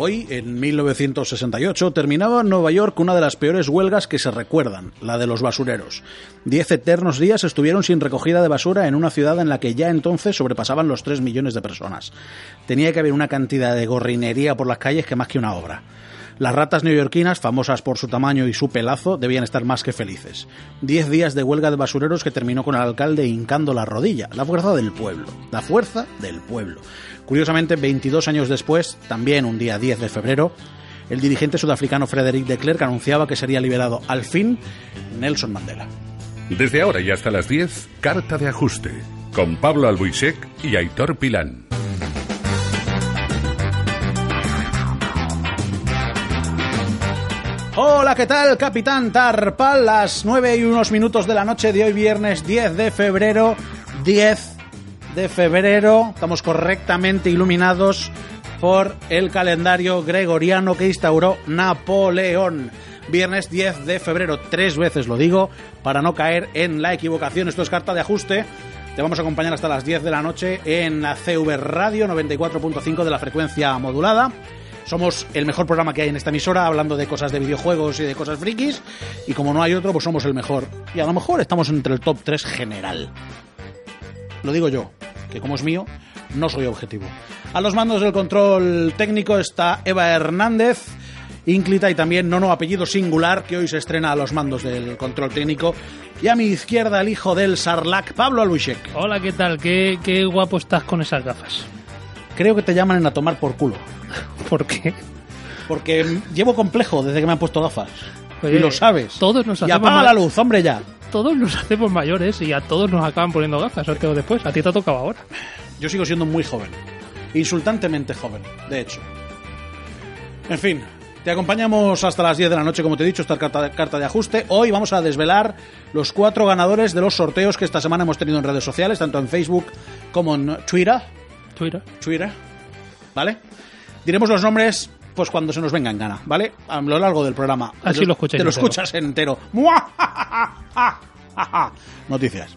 Hoy, en 1968, terminaba en Nueva York una de las peores huelgas que se recuerdan, la de los basureros. Diez eternos días estuvieron sin recogida de basura en una ciudad en la que ya entonces sobrepasaban los 3 millones de personas. Tenía que haber una cantidad de gorrinería por las calles que más que una obra. Las ratas neoyorquinas, famosas por su tamaño y su pelazo, debían estar más que felices. Diez días de huelga de basureros que terminó con el alcalde hincando la rodilla. La fuerza del pueblo. La fuerza del pueblo. Curiosamente, 22 años después, también un día 10 de febrero, el dirigente sudafricano Frederick de Klerk anunciaba que sería liberado al fin Nelson Mandela. Desde ahora y hasta las 10, Carta de Ajuste, con Pablo Albuisek y Aitor Pilán. Hola, ¿qué tal, Capitán Tarpal? Las 9 y unos minutos de la noche de hoy, viernes 10 de febrero. 10 de febrero. Estamos correctamente iluminados por el calendario gregoriano que instauró Napoleón. Viernes 10 de febrero, tres veces lo digo, para no caer en la equivocación. Esto es carta de ajuste. Te vamos a acompañar hasta las 10 de la noche en la CV Radio 94.5 de la frecuencia modulada. Somos el mejor programa que hay en esta emisora, hablando de cosas de videojuegos y de cosas frikis. Y como no hay otro, pues somos el mejor. Y a lo mejor estamos entre el top 3 general. Lo digo yo, que como es mío, no soy objetivo. A los mandos del control técnico está Eva Hernández, ínclita y también Nono apellido singular, que hoy se estrena a los mandos del control técnico. Y a mi izquierda el hijo del Sarlac, Pablo Aluishek. Hola, ¿qué tal? ¿Qué, qué guapo estás con esas gafas. Creo que te llaman a tomar por culo. ¿Por qué? Porque llevo complejo desde que me han puesto gafas. Oye, y lo sabes. Todos nos Y hacemos apaga ma- la luz, hombre, ya. Todos nos hacemos mayores y a todos nos acaban poniendo gafas, antes o después. A ti te ha tocado ahora. Yo sigo siendo muy joven. Insultantemente joven, de hecho. En fin, te acompañamos hasta las 10 de la noche, como te he dicho, esta carta, carta de ajuste. Hoy vamos a desvelar los cuatro ganadores de los sorteos que esta semana hemos tenido en redes sociales, tanto en Facebook como en Twitter. Twitter. Twitter. ¿Vale? Diremos los nombres pues cuando se nos venga en gana, ¿vale? A lo largo del programa. Así Te lo escucháis Te lo entero. escuchas entero. Noticias.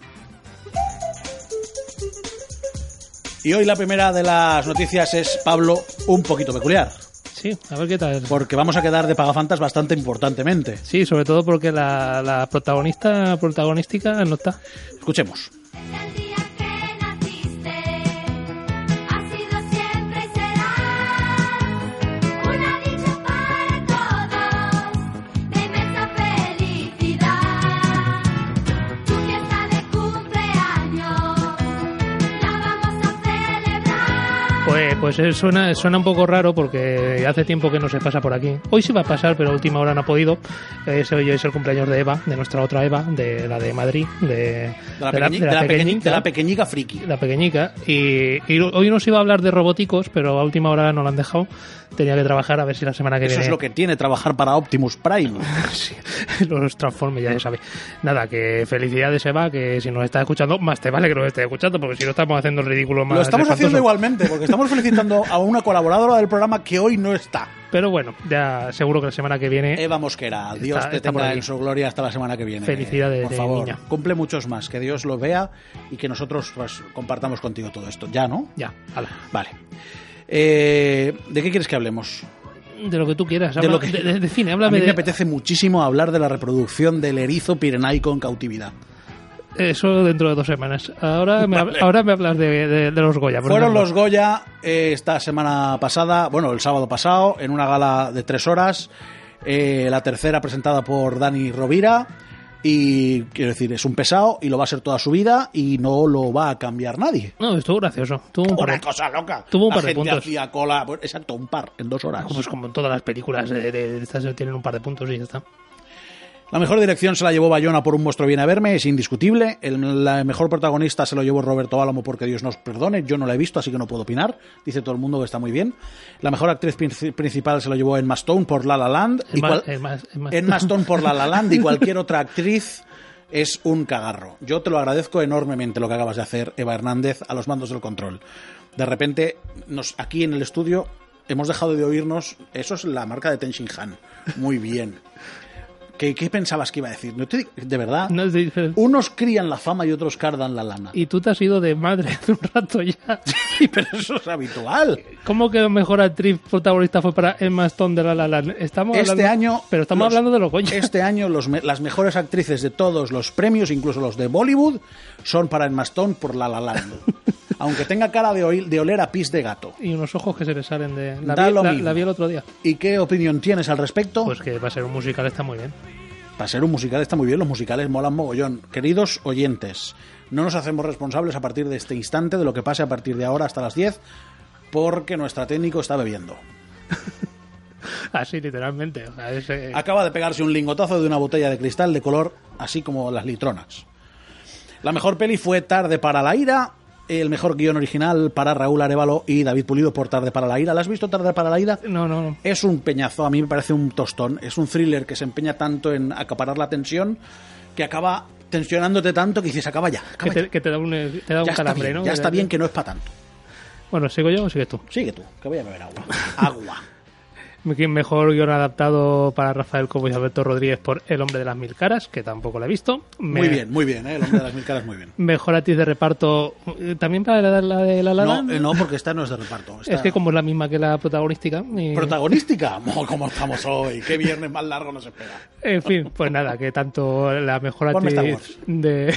Y hoy la primera de las noticias es Pablo un poquito peculiar, Sí, a ver qué tal. porque vamos a quedar de pagafantas bastante importantemente. Sí, sobre todo porque la, la protagonista protagonística no está. Escuchemos. Pues, pues suena, suena un poco raro porque hace tiempo que no se pasa por aquí. Hoy sí va a pasar, pero a última hora no ha podido. Es, hoy es el cumpleaños de Eva, de nuestra otra Eva, de la de Madrid, de, De la, de la- de la la de la pequeñica friki. la pequeñica. Y, y hoy nos iba a hablar de roboticos, pero a última hora no lo han dejado. Tenía que trabajar a ver si la semana que Eso viene es lo que tiene trabajar para Optimus Prime. Sí, los transforme, ya se sabe. Nada, que felicidades Eva, que si nos está escuchando, más te vale que nos esté escuchando, porque si no estamos haciendo el ridículo más Lo estamos haciendo igualmente, porque estamos felicitando a una colaboradora del programa que hoy no está. Pero bueno, ya seguro que la semana que viene Eva Mosquera, Dios Está- te está tenga en su gloria hasta la semana que viene. Felicidades, por favor. niña. Cumple muchos más, que Dios lo vea y que nosotros pues, compartamos contigo todo esto. Ya, ¿no? ya, ala. Vale. Eh, ¿De qué quieres que hablemos? De lo que tú quieras, De lo que- de, de- de cine, A háblame mí me apetece muchísimo hablar de la reproducción del erizo pirenaico en cautividad. Eso dentro de dos semanas. Ahora me, Vale. ahora me hablas de, de- de los Goya. Fueron ejemplo. los Goya eh, esta semana pasada, bueno, el sábado pasado, en una gala de tres horas. eh, la tercera presentada por Dani Rovira. Y quiero decir, es un pesado y lo va a ser toda su vida y no lo va a cambiar nadie. No, estuvo gracioso. Tuvo un Una cosa loca. Tuvo un La par de puntos. hacía cola. pues, exacto, un par en dos horas. Pues como en todas las películas de, de- de estas tienen un par de puntos y ya está. La mejor dirección se la llevó Bayona por Un monstruo viene a verme, es indiscutible. El la mejor protagonista se lo llevó Roberto Álamo porque Dios nos perdone. Yo no la he visto, así que no puedo opinar. Dice todo el mundo que está muy bien. La mejor actriz princi- principal se lo llevó Emma Stone por La La Land. Más- cual- es más- es más- Emma Stone por La La Land y cualquier otra actriz es un cagarro. Yo te lo agradezco enormemente lo que acabas de hacer, Eva Hernández, a los mandos del control. De repente, nos, aquí en el estudio hemos dejado de oírnos. Eso es la marca de Ten Shin Han. Muy bien. ¿Qué, qué pensabas que iba a decir? No te- de verdad. No es de- Unos crían la fama y otros cardan la lana. Y tú te has ido de madre hace un rato ya. Pero eso es habitual. ¿Cómo que mejor actriz protagonista fue para Emma Stone de La La Land? Estamos Este hablando- año. Pero estamos los- hablando de los Goya. Este año los las mejores actrices de todos los premios, incluso los de Bollywood, son para Emma Stone por La La Land. Aunque tenga cara de, oler a pis de gato. Y unos ojos que se le salen de... La, Da vi, lo la- mismo. la vi el otro día. ¿Y qué opinión tienes al respecto? Pues que va a ser un musical, está muy bien. Para ser un musical está muy bien, los musicales molan mogollón. Queridos oyentes, no nos hacemos responsables a partir de este instante de lo que pase a partir de ahora hasta las 10, porque nuestra técnico está bebiendo. Así, literalmente. O sea, es, eh, Acaba de pegarse un lingotazo de una botella de cristal de color así como las litronas. La mejor peli fue Tarde para la ira. El mejor guion original para Raúl Arevalo y David Pulido por Tarde para la ira. ¿La has visto Tarde para la ira? No, no, no. Es un peñazo, a mí me parece un tostón. Es un thriller que se empeña tanto en acaparar la tensión que acaba tensionándote tanto que dices, acaba ya. Que te, ya. que te da un, te da un Ya está calambre, bien, ¿no? ya está bien que no es para tanto. Bueno, ¿sigo yo o sigues tú? Sigue tú, que voy a beber agua. Agua. Me- Mejor guion adaptado para Rafael Cobo y Alberto Rodríguez por El hombre de las mil caras, que tampoco la he visto. Muy bien, muy bien, ¿eh? el hombre de las mil caras muy bien. Mejor actriz de reparto, eh, también para la, la de La La No, Land. eh, no, porque esta no es de reparto. esta- Es que como es la misma que la protagonística. y- Protagonística, Mo, ¿cómo estamos hoy? Qué viernes más largo nos espera. En fin, pues nada, que tanto la mejor actriz de,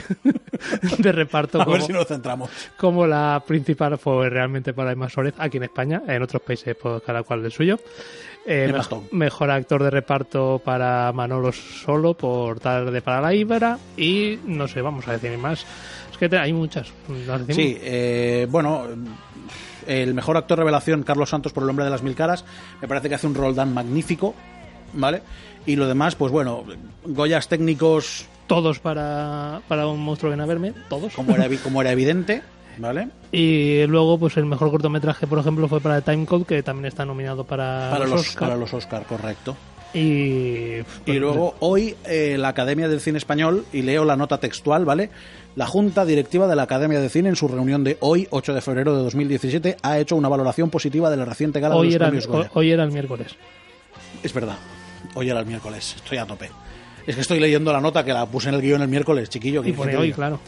de reparto A como, ver si nos centramos. como la principal fue realmente para Emma Suárez aquí en España, en otros países pues cada cual del suyo. Eh, mejor actor de reparto para Manolo Solo por Tarde para la Ibra y no sé, vamos a decir más. Es que te- hay muchas. Sí, eh, bueno, el mejor actor revelación, Carlos Santos por El hombre de las mil caras, me parece que hace un Roldán magnífico, ¿vale? Y lo demás, pues bueno, Goyas técnicos, Todos para, para un monstruo ven a verme, todos. como era, como era evidente, ¿vale? Y luego, pues el mejor cortometraje, por ejemplo, fue para Time Code, que también está nominado para, Para los, Oscar. para los Oscar, correcto. Y, Y pues, luego hoy eh, la Academia del Cine Español, y leo la nota textual, ¿vale? La Junta Directiva de la Academia de Cine en su reunión de hoy, 8 de febrero de 2017, ha hecho una valoración positiva de la reciente gala de los era, premios Goya. hoy era el miércoles. Es verdad, hoy era el miércoles, estoy a tope. Es que estoy leyendo la nota que la puse en el guion el miércoles, chiquillo. que Y que hoy, claro.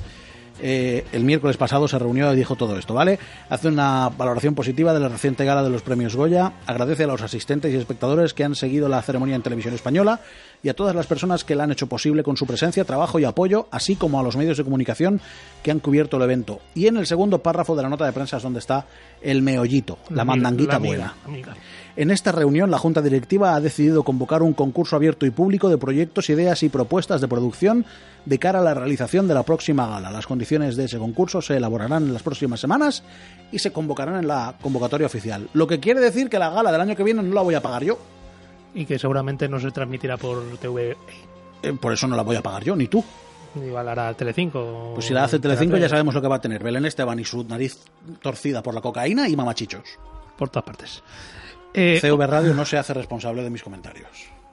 Eh, el miércoles pasado se reunió y dijo todo esto, ¿vale? Hace una valoración positiva de la reciente gala de los premios Goya, agradece a los asistentes y espectadores que han seguido la ceremonia en televisión española y a todas las personas que la han hecho posible con su presencia, trabajo y apoyo, así como a los medios de comunicación que han cubierto el evento. Y en el segundo párrafo de la nota de prensa es donde está el meollito, la mandanguita La amiga, buena. amiga. En esta reunión, la Junta Directiva ha decidido convocar un concurso abierto y público de proyectos, ideas y propuestas de producción de cara a la realización de la próxima gala. Las condiciones de ese concurso se elaborarán en las próximas semanas y se convocarán en la convocatoria oficial. Lo que quiere decir que la gala del año que viene no la voy a pagar yo. Y que seguramente no se transmitirá por TV. Eh, por eso no la voy a pagar yo, ni tú. Igual hará Telecinco. Pues si la hace Telecinco ya sabemos lo que va a tener. Belén Esteban y su nariz torcida por la cocaína y mamachichos. Por todas partes. Eh, CV Radio no se hace responsable de mis comentarios.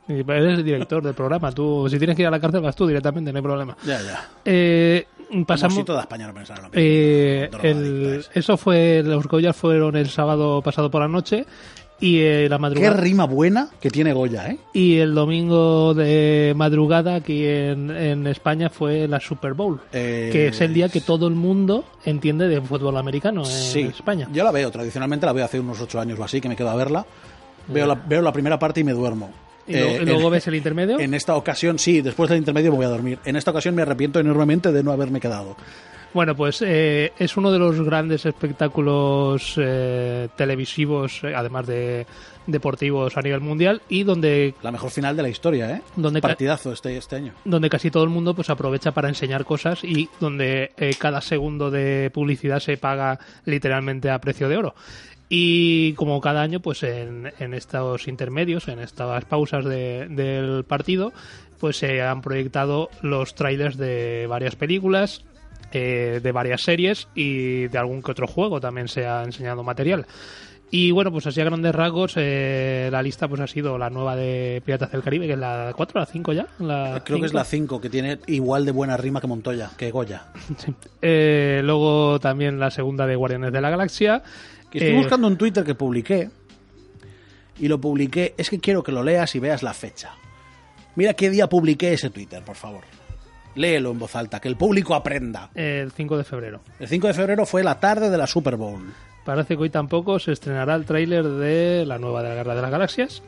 eres el director del programa. Tú, si tienes que ir a la cárcel, vas tú directamente, no hay problema. Ya, ya. Eh, pasamos. si toda España no pensara lo mismo. Eh, el- eso fue, los Goya fueron el sábado pasado por la noche y eh, la Qué madrugada rima buena que tiene Goya, ¿eh? y el domingo de madrugada aquí en, en España fue la Super Bowl, Eh, que es el día que todo el mundo entiende de fútbol americano en Sí, España. Yo la veo, tradicionalmente la veo hace unos ocho años o así, que me quedo a verla. Veo la, veo la primera parte y me duermo. Y, luego, Eh, y luego ves el intermedio. en esta ocasión, sí, después del intermedio me voy a dormir. En esta ocasión me arrepiento enormemente de no haberme quedado. Bueno, pues eh, es uno de los grandes espectáculos eh, televisivos, eh, además de deportivos a nivel mundial, y donde La mejor final de la historia, ¿eh? Donde Partidazo este, este año. donde casi todo el mundo pues aprovecha para enseñar cosas y donde eh, cada segundo de publicidad se paga literalmente a precio de oro. Y como cada año, pues en, en estos intermedios, en estas pausas de- del partido, pues se han proyectado los trailers de varias películas, eh, de varias series y de algún que otro juego también se ha enseñado material. Y bueno, pues así a grandes rasgos, eh, la lista pues ha sido la nueva de Piratas del Caribe, que es la 4, la 5 ya. La Creo que es 5. la 5, que tiene igual de buena rima que Montoya, que Goya. Sí. Eh, luego también la segunda de Guardianes de la Galaxia. Que estoy Eh, buscando un Twitter que publiqué. Y lo publiqué. Es que quiero que lo leas y veas la fecha. Mira qué día publiqué ese Twitter, por favor. Léelo en voz alta, que el público aprenda. El 5 de febrero. El 5 de febrero fue la tarde de la Super Bowl. Parece que hoy tampoco se estrenará el tráiler de la nueva de la Guerra de las Galaxias.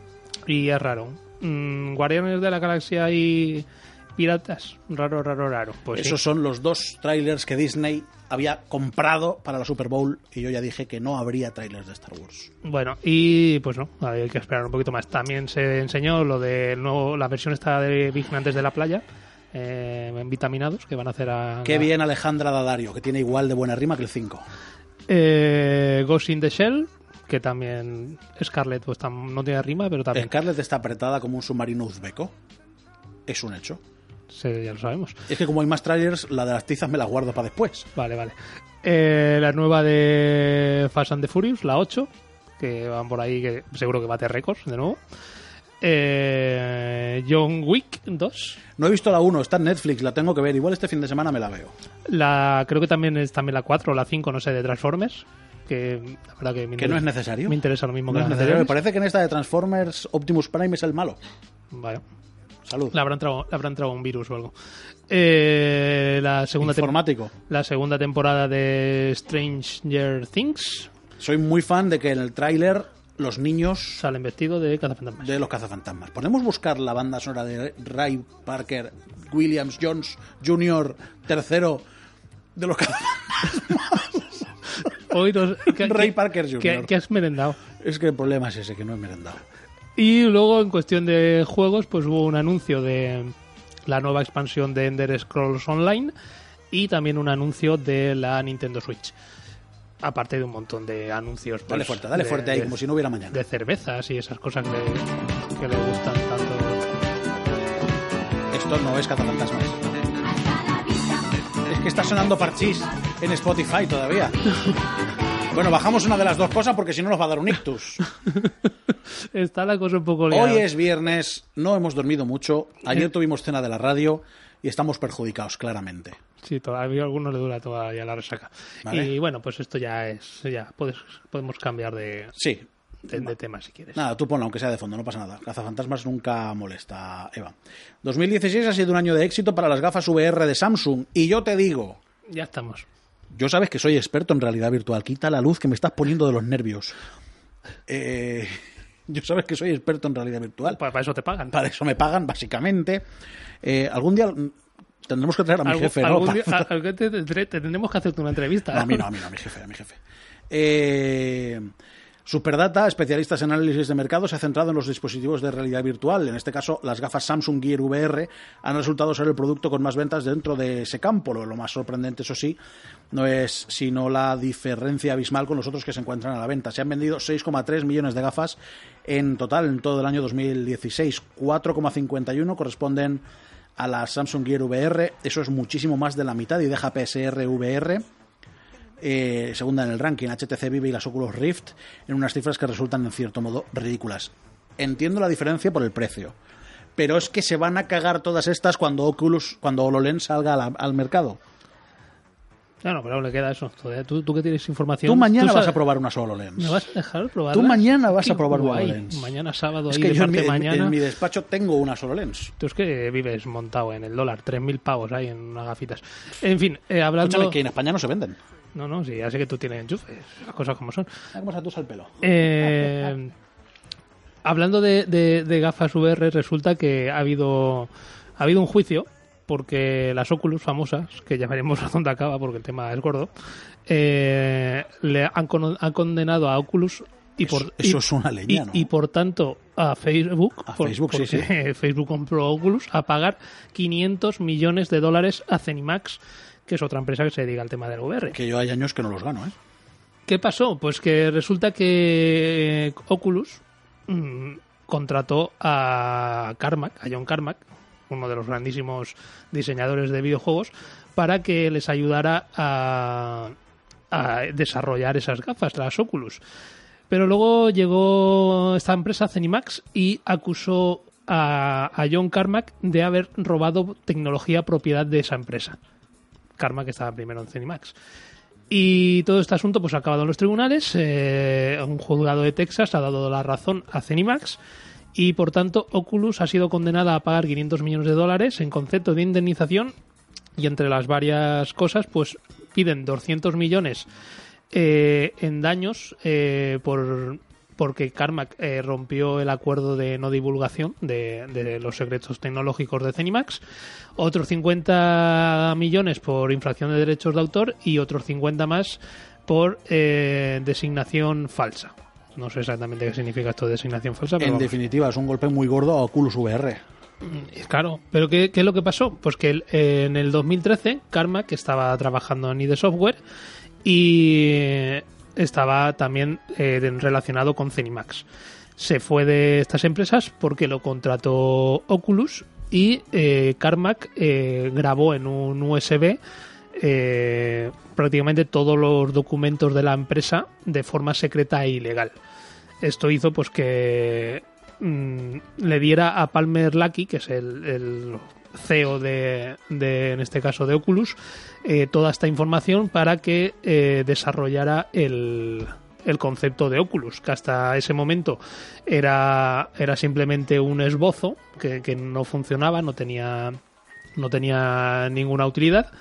Y es raro. Mm, Guardianes de la Galaxia y Piratas. Raro, raro, raro. Pues sí. Esos son los dos trailers que Disney había comprado para la Super Bowl. Y yo ya dije que no habría trailers de Star Wars. Bueno, y pues no, hay que esperar un poquito más. También se enseñó lo de nuevo, la versión esta de Vigilantes de la Playa. Eh, vitaminados que van a hacer a Qué bien Alejandra Dadario, que tiene igual de buena rima que el 5. Eh, Ghost in the Shell, que también Scarlett pues tam- no tiene rima, pero también Scarlett está apretada como un submarino uzbeco. Es un hecho. se- ya lo sabemos. Es que como hay más trailers, la de las tizas me la guardo para después. Vale, vale. Eh, la nueva de Fast and the Furious, la 8, que van por ahí, que seguro que bate récords de nuevo. Eh, John Wick 2. No he visto la 1, está en Netflix, la tengo que ver. Igual este fin de semana me la veo. La, creo que también es también la 4 o la 5, no sé, de Transformers. Que la verdad que, me Que no es necesario. Me interesa lo mismo No que es necesario. Me parece que en esta de Transformers Optimus Prime es el malo. Vale. Salud. Le habrá entrado, un virus o algo. Eh, la segunda Informático. la segunda temporada de Stranger Things Soy muy fan de que en el tráiler los niños salen vestidos de cazafantasmas. de los cazafantasmas. Podemos buscar la banda sonora de Ray Parker Williams Jones Jr. tercero de los cazafantasmas. Hoy ¿qué- Ray qué- Parker Jr.. ¿qué, qué has merendado? Es que el problema es ese, que no he merendado. Y luego, en cuestión de juegos, pues hubo un anuncio de la nueva expansión de Ender Scrolls Online y también un anuncio de la Nintendo Switch. Aparte de un montón de anuncios. pues, Dale fuerte, dale de- fuerte ahí, de- como si no hubiera mañana. de cervezas y esas cosas que le, que le gustan tanto. Esto no es cazafantasmas. Es que está sonando parchís en Spotify todavía. Bueno, bajamos una de las dos cosas porque si no nos va a dar un ictus. Está la cosa un poco liada. Hoy es viernes, no hemos dormido mucho. Ayer tuvimos cena de la radio y estamos perjudicados, claramente. Sí, todavía a algunos le dura todavía la resaca. Vale. Y bueno, pues esto ya es. ya puedes, Podemos cambiar de, Sí. de, de tema si quieres. Nada, tú ponlo, aunque sea de fondo, no pasa nada. Cazafantasmas nunca molesta, Eva. 2016 ha sido un año de éxito para las gafas VR de Samsung. Y yo te digo, Ya estamos. Yo sabes que soy experto en realidad virtual. Quita la luz que me estás poniendo de los nervios. Eh, yo sabes que soy experto en realidad virtual. Para, para eso te pagan. Para eso me pagan, básicamente. Eh, algún día tendremos que traer a mi jefe, ¿no? algún día- tendremos que hacerte una entrevista. No, a mí no, a mí no, a mi jefe, a mi jefe. Eh, Superdata, especialistas en análisis de mercado, se ha centrado en los dispositivos de realidad virtual. En este caso, las gafas Samsung Gear VR han resultado ser el producto con más ventas dentro de ese campo. Lo, lo más sorprendente, eso sí, no es sino la diferencia abismal con los otros que se encuentran a la venta. Se han vendido 6,3 millones de gafas en total en todo el año 2016. 4,51 corresponden a la Samsung Gear VR. Eso es muchísimo más de la mitad y deja PSR VR eh, segunda en el ranking, HTC Vive y las Oculus Rift, en unas cifras que resultan en cierto modo ridículas. Entiendo la diferencia por el precio, pero es que se van a cagar todas estas cuando Oculus, cuando HoloLens salga al mercado. Claro, pero le queda eso. Tú, tú que tienes información. Tú mañana vas sabes- a probar unas HoloLens. ¿Me vas a dejar probar? Tú mañana vas a probar una HoloLens. Mañana sábado, Es ahí que de yo en mi, mañana. en mi despacho tengo unas HoloLens. Tú es que vives montado en el dólar, 3.000 pavos ahí en unas gafitas. En fin, eh, hablando... Escúchame, que en España no se venden. No, no, sí, ya sé que tú tienes enchufes, las cosas como son. Mira cómo se atusa el pelo. Eh, hablando de, de- de gafas VR, resulta que ha habido, ha habido un juicio porque las Oculus famosas, que ya veremos a dónde acaba porque el tema es gordo, eh, le han, han condenado a Oculus y por, Eso- eso y- es una leña, y, ¿no? y por tanto a Facebook, A por- Facebook, sí, Facebook compró Oculus, a pagar 500 millones de dólares a Cenimax, que es otra empresa que se dedica al tema del VR. Que yo hay años que no los gano, ¿eh? ¿Qué pasó? Pues que resulta que Oculus mm, contrató a Carmack, a John Carmack, uno de los grandísimos diseñadores de videojuegos, para que les ayudara a, desarrollar esas gafas, las Oculus. Pero luego llegó esta empresa, Zenimax, y acusó a, John Carmack de haber robado tecnología propiedad de esa empresa. Carmack estaba primero en Zenimax. Y todo este asunto pues ha acabado en los tribunales. eh, un juzgado de Texas ha dado la razón a Zenimax y por tanto Oculus ha sido condenada a pagar 500 millones de dólares en concepto de indemnización y entre las varias cosas pues piden 200 millones eh, en daños eh, por porque Carmack eh, rompió el acuerdo de no divulgación de, los secretos tecnológicos de Zenimax, otros 50 millones por infracción de derechos de autor y otros 50 más por designación falsa. No sé exactamente qué significa esto de designación falsa, pero En vamos. definitiva, es un golpe muy gordo a Oculus VR. Eh, Claro, pero ¿qué, qué es lo que pasó? Pues que eh, en el 2013 Carmack estaba trabajando en ID Software y estaba también eh, relacionado con Zenimax. Se fue de estas empresas porque lo contrató Oculus y eh, Carmack eh, grabó en un USB eh, prácticamente todos los documentos de la empresa de forma secreta e ilegal. Esto hizo pues que mm, le diera a Palmer Lucky, que es el, CEO de, de, en este caso, de Oculus, eh, toda esta información para que eh, desarrollara el, el concepto de Oculus, que hasta ese momento era, era simplemente un esbozo que, que no funcionaba, no tenía, no tenía ninguna utilidad.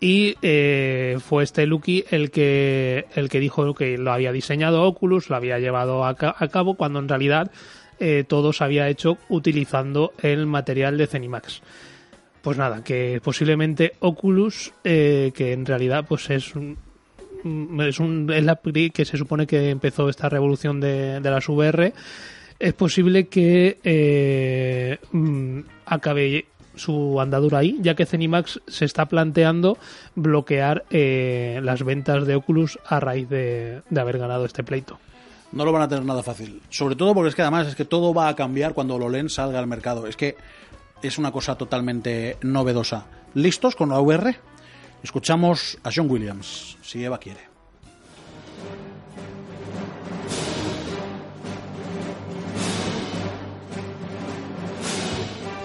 Y eh, fue este Lucky el que, el que dijo que lo había diseñado Oculus, lo había llevado a, ca- a cabo, cuando en realidad eh, todo se había hecho utilizando el material de Zenimax. Pues nada, que posiblemente Oculus, eh, que en realidad pues es un, mm, es, un, es la que se supone que empezó esta revolución de, de las VR, es posible que mm, acabe su andadura ahí, ya que Zenimax se está planteando bloquear eh, las ventas de Oculus a raíz de, de haber ganado este pleito. No lo van a tener nada fácil. Sobre todo porque es que además es que todo va a cambiar cuando lo leen salga al mercado. Es que es una cosa totalmente novedosa. ¿Listos con la VR? Escuchamos a John Williams, si Eva quiere.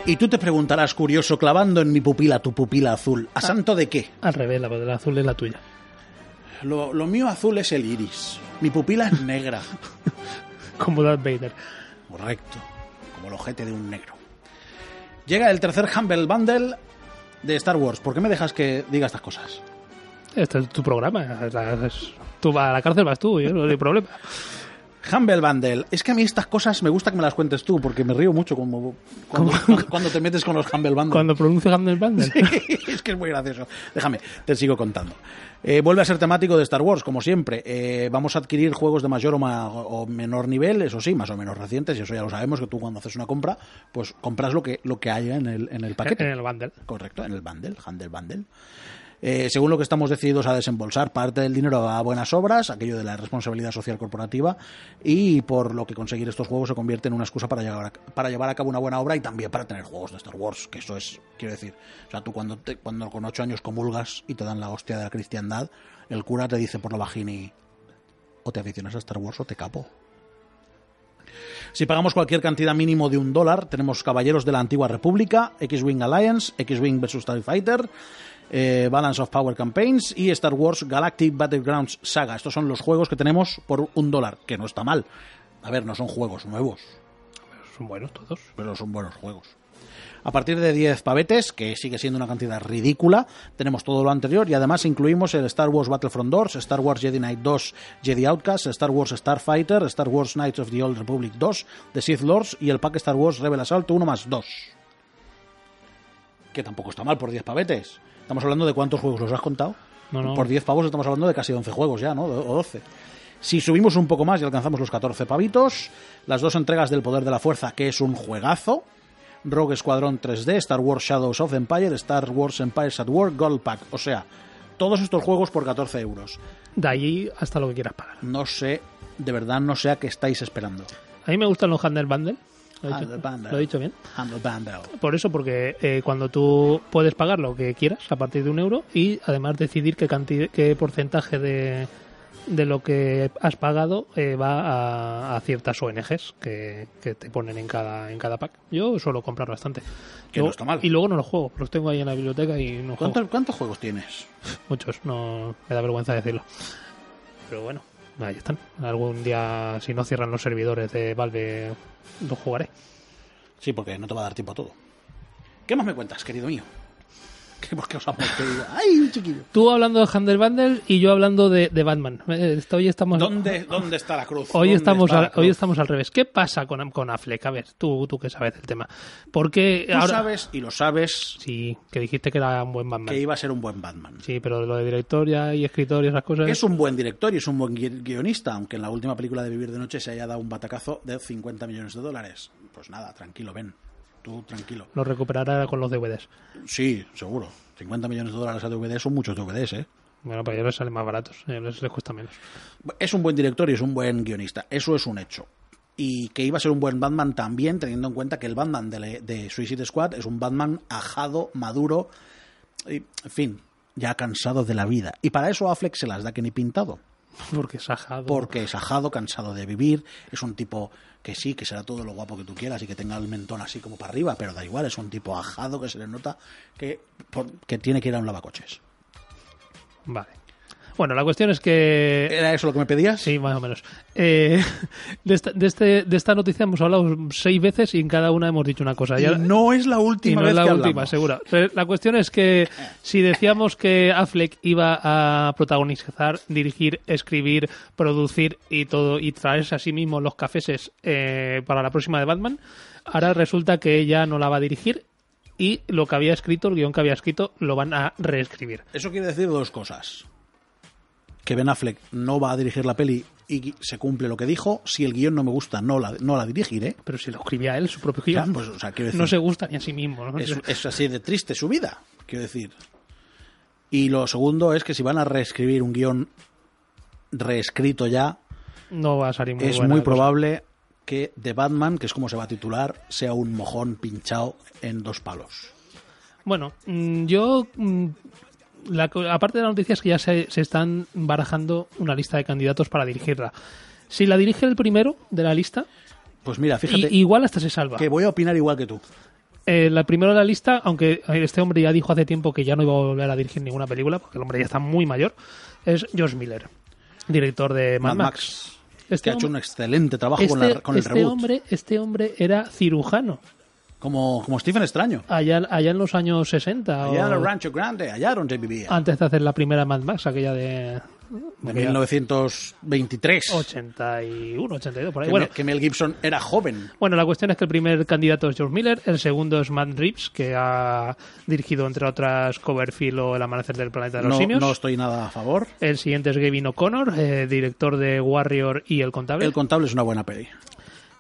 Y tú te preguntarás, curioso, clavando en mi pupila tu pupila azul, ¿a santo de qué? Al revés, la del azul es la tuya. Lo, lo mío azul es el iris. Mi pupila es negra. Como Darth Vader. Correcto. Como el ojete de un negro. Llega el tercer Humble Bundle de Star Wars. ¿Por qué me dejas que diga estas cosas? Este es tu programa. Tú vas a la cárcel, vas tú, yo no hay problema. Humble Bundle. Es que a mí estas cosas me gusta que me las cuentes tú, porque me río mucho como cuando, cuando- te metes con los Humble Bundle. Cuando pronuncio Hammer Bundle. es que es muy gracioso. Déjame, te sigo contando. Eh, vuelve a ser temático de Star Wars, como siempre. Eh, vamos a adquirir juegos de mayor o, ma- o menor nivel, eso sí, más o menos recientes, y eso ya lo sabemos, que tú cuando haces una compra, pues compras lo que, lo que haya en el, en el paquete. En el bundle. Correcto, en el bundle, Handel Bundle. Eh, según lo que estamos decididos a desembolsar, parte del dinero a buenas obras, aquello de la responsabilidad social corporativa, y por lo que conseguir estos juegos se convierte en una excusa para llevar a, para llevar a cabo una buena obra y también para tener juegos de Star Wars, que eso es, quiero decir, o sea, tú cuando, te- cuando con ocho años comulgas y te dan la hostia de la cristiandad, el cura te dice por la vagini, o te aficionas a Star Wars o te capo. Si pagamos cualquier cantidad mínimo de un dólar, tenemos Caballeros de la Antigua República, X-Wing Alliance, X-Wing vs. TIE Fighter, eh, Balance of Power Campaigns y Star Wars Galactic Battlegrounds Saga. Estos son los juegos que tenemos por un dólar, que no está mal. A ver, no son juegos nuevos, Son buenos todos. pero son buenos juegos. A partir de 10 pavetes, que sigue siendo una cantidad ridícula, tenemos todo lo anterior y además incluimos el Star Wars Battlefront 2, Star Wars Jedi Knight 2, Jedi Outcast, Star Wars Starfighter, Star Wars Knights of the Old Republic 2, The Sith Lords y el pack Star Wars Rebel Assault 1 más 2. Que tampoco está mal por 10 pavetes. Estamos hablando de cuántos juegos los has contado. No, no. Por 10 pavos estamos hablando de casi 11 juegos ya, ¿no? O 12. Si subimos un poco más y alcanzamos los 14 pavitos, las dos entregas del Poder de la Fuerza, que es un juegazo, Rogue Squadron 3D, Star Wars Shadows of Empire, Star Wars Empires at War, Gold Pack. O sea, todos estos juegos por 14 euros. De ahí hasta lo que quieras pagar. No sé, de verdad no sé a qué estáis esperando. A mí me gustan los Handle Bundle. ¿Lo he, dicho, Handle Bundle. ¿Lo he dicho bien? Por eso, porque eh, cuando tú puedes pagar lo que quieras a partir de un euro y además decidir qué, canti- qué porcentaje de, de lo que has pagado eh, va a, a ciertas ONGs que, que te ponen en cada, en cada pack. Yo suelo comprar bastante. Que Luego- no está mal. Y luego no los juego, los tengo ahí en la biblioteca y no juego. ¿Cuántos, cuántos juegos tienes? Muchos, no me da vergüenza decirlo. Pero bueno, ahí están. Algún día, si no cierran los servidores de Valve, los jugaré. Sí, porque no te va a dar tiempo a todo. ¿Qué más me cuentas, querido mío? ¿Qué, ¿Por qué os? Te digo, ¡Ay, chiquillo! Tú hablando de Handle Bundle y yo hablando de, de Batman. Eh, Hoy estamos, ¿Dónde, ¿Dónde está la cruz? hoy ¿Dónde estamos, al, cruz? hoy estamos al revés. ¿Qué pasa con, con Affleck? A ver, tú, tú que sabes del tema. Porque Tú ahora... sabes, y lo sabes, Sí, que dijiste que era un buen Batman. que iba a ser un buen Batman. Sí, pero lo de director ya y escritor y esas cosas... Es un buen director y es un buen gui- guionista, aunque en la última película de Vivir de Noche se haya dado un batacazo de 50 millones de dólares. Pues nada, tranquilo, ven. Tú tranquilo. Lo recuperará con los DVDs. Sí, seguro. 50 millones de dólares a DVD son muchos DVDs, ¿eh? Bueno, para ellos les salen más baratos. A ellos les cuesta menos. Es un buen director y es un buen guionista. Eso es un hecho. Y que iba a ser un buen Batman también, teniendo en cuenta que el Batman de, de Suicide Squad es un Batman ajado, maduro, y, en fin, ya cansado de la vida. Y para eso Affleck se las da que ni pintado. Porque es ajado. Porque es ajado, cansado de vivir, es un tipo que sí, que será todo lo guapo que tú quieras y que tenga el mentón así como para arriba, pero da igual, es un tipo ajado que se le nota que, por- que tiene que ir a un lavacoches. Vale. Bueno, la cuestión es que... ¿Era eso lo que me pedías? Sí, más o menos. Eh, de, esta, de, este, de esta noticia hemos hablado seis veces y en cada una hemos dicho una cosa. Y Ya- no es la y última no vez es la que última, hablamos. seguro. Pero la cuestión es que si decíamos que Affleck iba a protagonizar, dirigir, escribir, producir y todo y traerse a sí mismo los cafeses eh, para la próxima de Batman, ahora resulta que ella no la va a dirigir y lo que había escrito, el guion que había escrito, lo van a reescribir. Eso quiere decir dos cosas. Que Ben Affleck no va a dirigir la peli y se cumple lo que dijo. Si el guion no me gusta, no la, no la dirigiré. Pero si lo escribía él, su propio O sea, guion, pues, o sea, quiero decir, no se gusta ni a sí mismo. ¿no? es, es así de triste su vida, quiero decir. Y lo segundo es que si van a reescribir un guion reescrito ya, No va a salir muy es muy cosa. probable que The Batman, que es como se va a titular, sea un mojón pinchado en dos palos. Bueno, mm, yo. La aparte de la noticia es que ya se, se están barajando una lista de candidatos para dirigirla. Si la dirige el primero de la lista, Pues mira, fíjate igual hasta se salva. que voy a opinar igual que tú. Eh, la primera de la lista, aunque este hombre ya dijo hace tiempo que ya no iba a volver a dirigir ninguna película, porque el hombre ya está muy mayor, es George Miller, director de Mad, Mad Max. Max, Este que ha hecho un excelente trabajo con, este- la- con el este reboot. hombre, este hombre era cirujano Como, como Stephen Extraño. allá, allá en los años 60. Allá en o el Rancho Grande, allá donde vivía. antes de hacer la primera Mad Max, aquella de de 1923. 81, 82, por ahí. Que, Bueno, que Mel Gibson era joven. bueno, la cuestión es que el primer candidato es George Miller, el segundo es Matt Reeves, que ha dirigido, entre otras, Coverfield o El Amanecer del Planeta de los No, Simios. no estoy nada a favor. El siguiente es Gavin O'Connor, eh, director de Warrior y El Contable. El contable es una buena peli.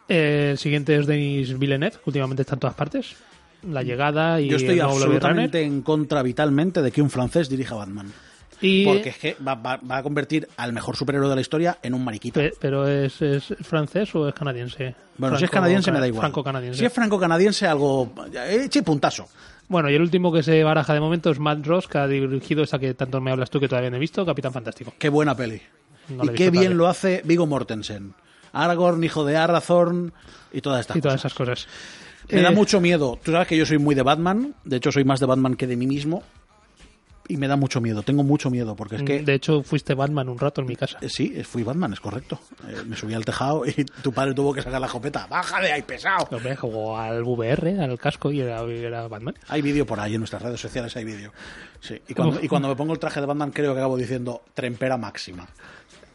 El siguiente es Denis Villeneuve, que últimamente está en todas partes. La llegada y Yo estoy el absolutamente en contra vitalmente de que un francés dirija Batman. Y, Porque es que va, va- va a convertir al mejor superhéroe de la historia en un mariquita. pe- pero es, es francés o es canadiense? Bueno, si es canadiense me da igual. Franco-canadiense. Si es franco-canadiense, algo... Eh, Eche puntazo. Bueno, y el último que se baraja de momento es Matt Ross, que ha dirigido esa que tanto me hablas tú que todavía no he visto, Capitán Fantástico. Qué buena peli. No y qué bien todavía. lo hace Vigo Mortensen. Aragorn, hijo de Arathorn y todas estas Y todas cosas. esas cosas. Me da Eh, mucho miedo. Tú sabes que yo soy muy de Batman. De hecho, soy más de Batman que de mí mismo. Y me da mucho miedo. Tengo mucho miedo. Porque es que. De hecho, fuiste Batman un rato en mi casa. Sí, fui Batman, es correcto. Eh, me subí al tejado y tu padre tuvo que sacar la escopeta. ¡Baja de ahí, pesado! Hombre, jugó al VR, al casco y era, era Batman. Hay vídeo por ahí en nuestras redes sociales, hay vídeo. Sí. Y cuando, y cuando me pongo el traje de Batman, creo que acabo diciendo trempera máxima.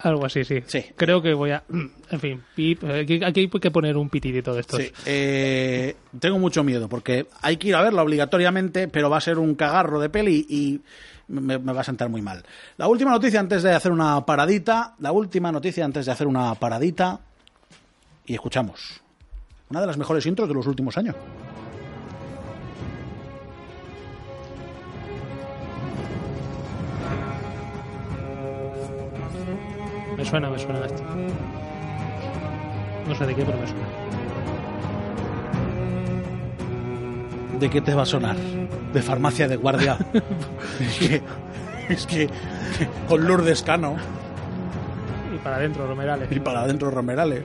Algo así, sí. Sí. Creo que voy a... En fin, pip, eh, aquí, aquí hay que poner un pitidito de estos. Sí, eh, tengo mucho miedo porque hay que ir a verla obligatoriamente, pero va a ser un cagarro de peli y me, me va a sentar muy mal. La última noticia antes de hacer una paradita, la última noticia antes de hacer una paradita y escuchamos. Una de las mejores intros de los últimos años. Me suena, me suena esto. No sé de qué, pero me suena. ¿De qué te va a sonar? De farmacia de guardia. es que, es que con Lourdes Cano Y para adentro, Romerales. y para adentro Romerales.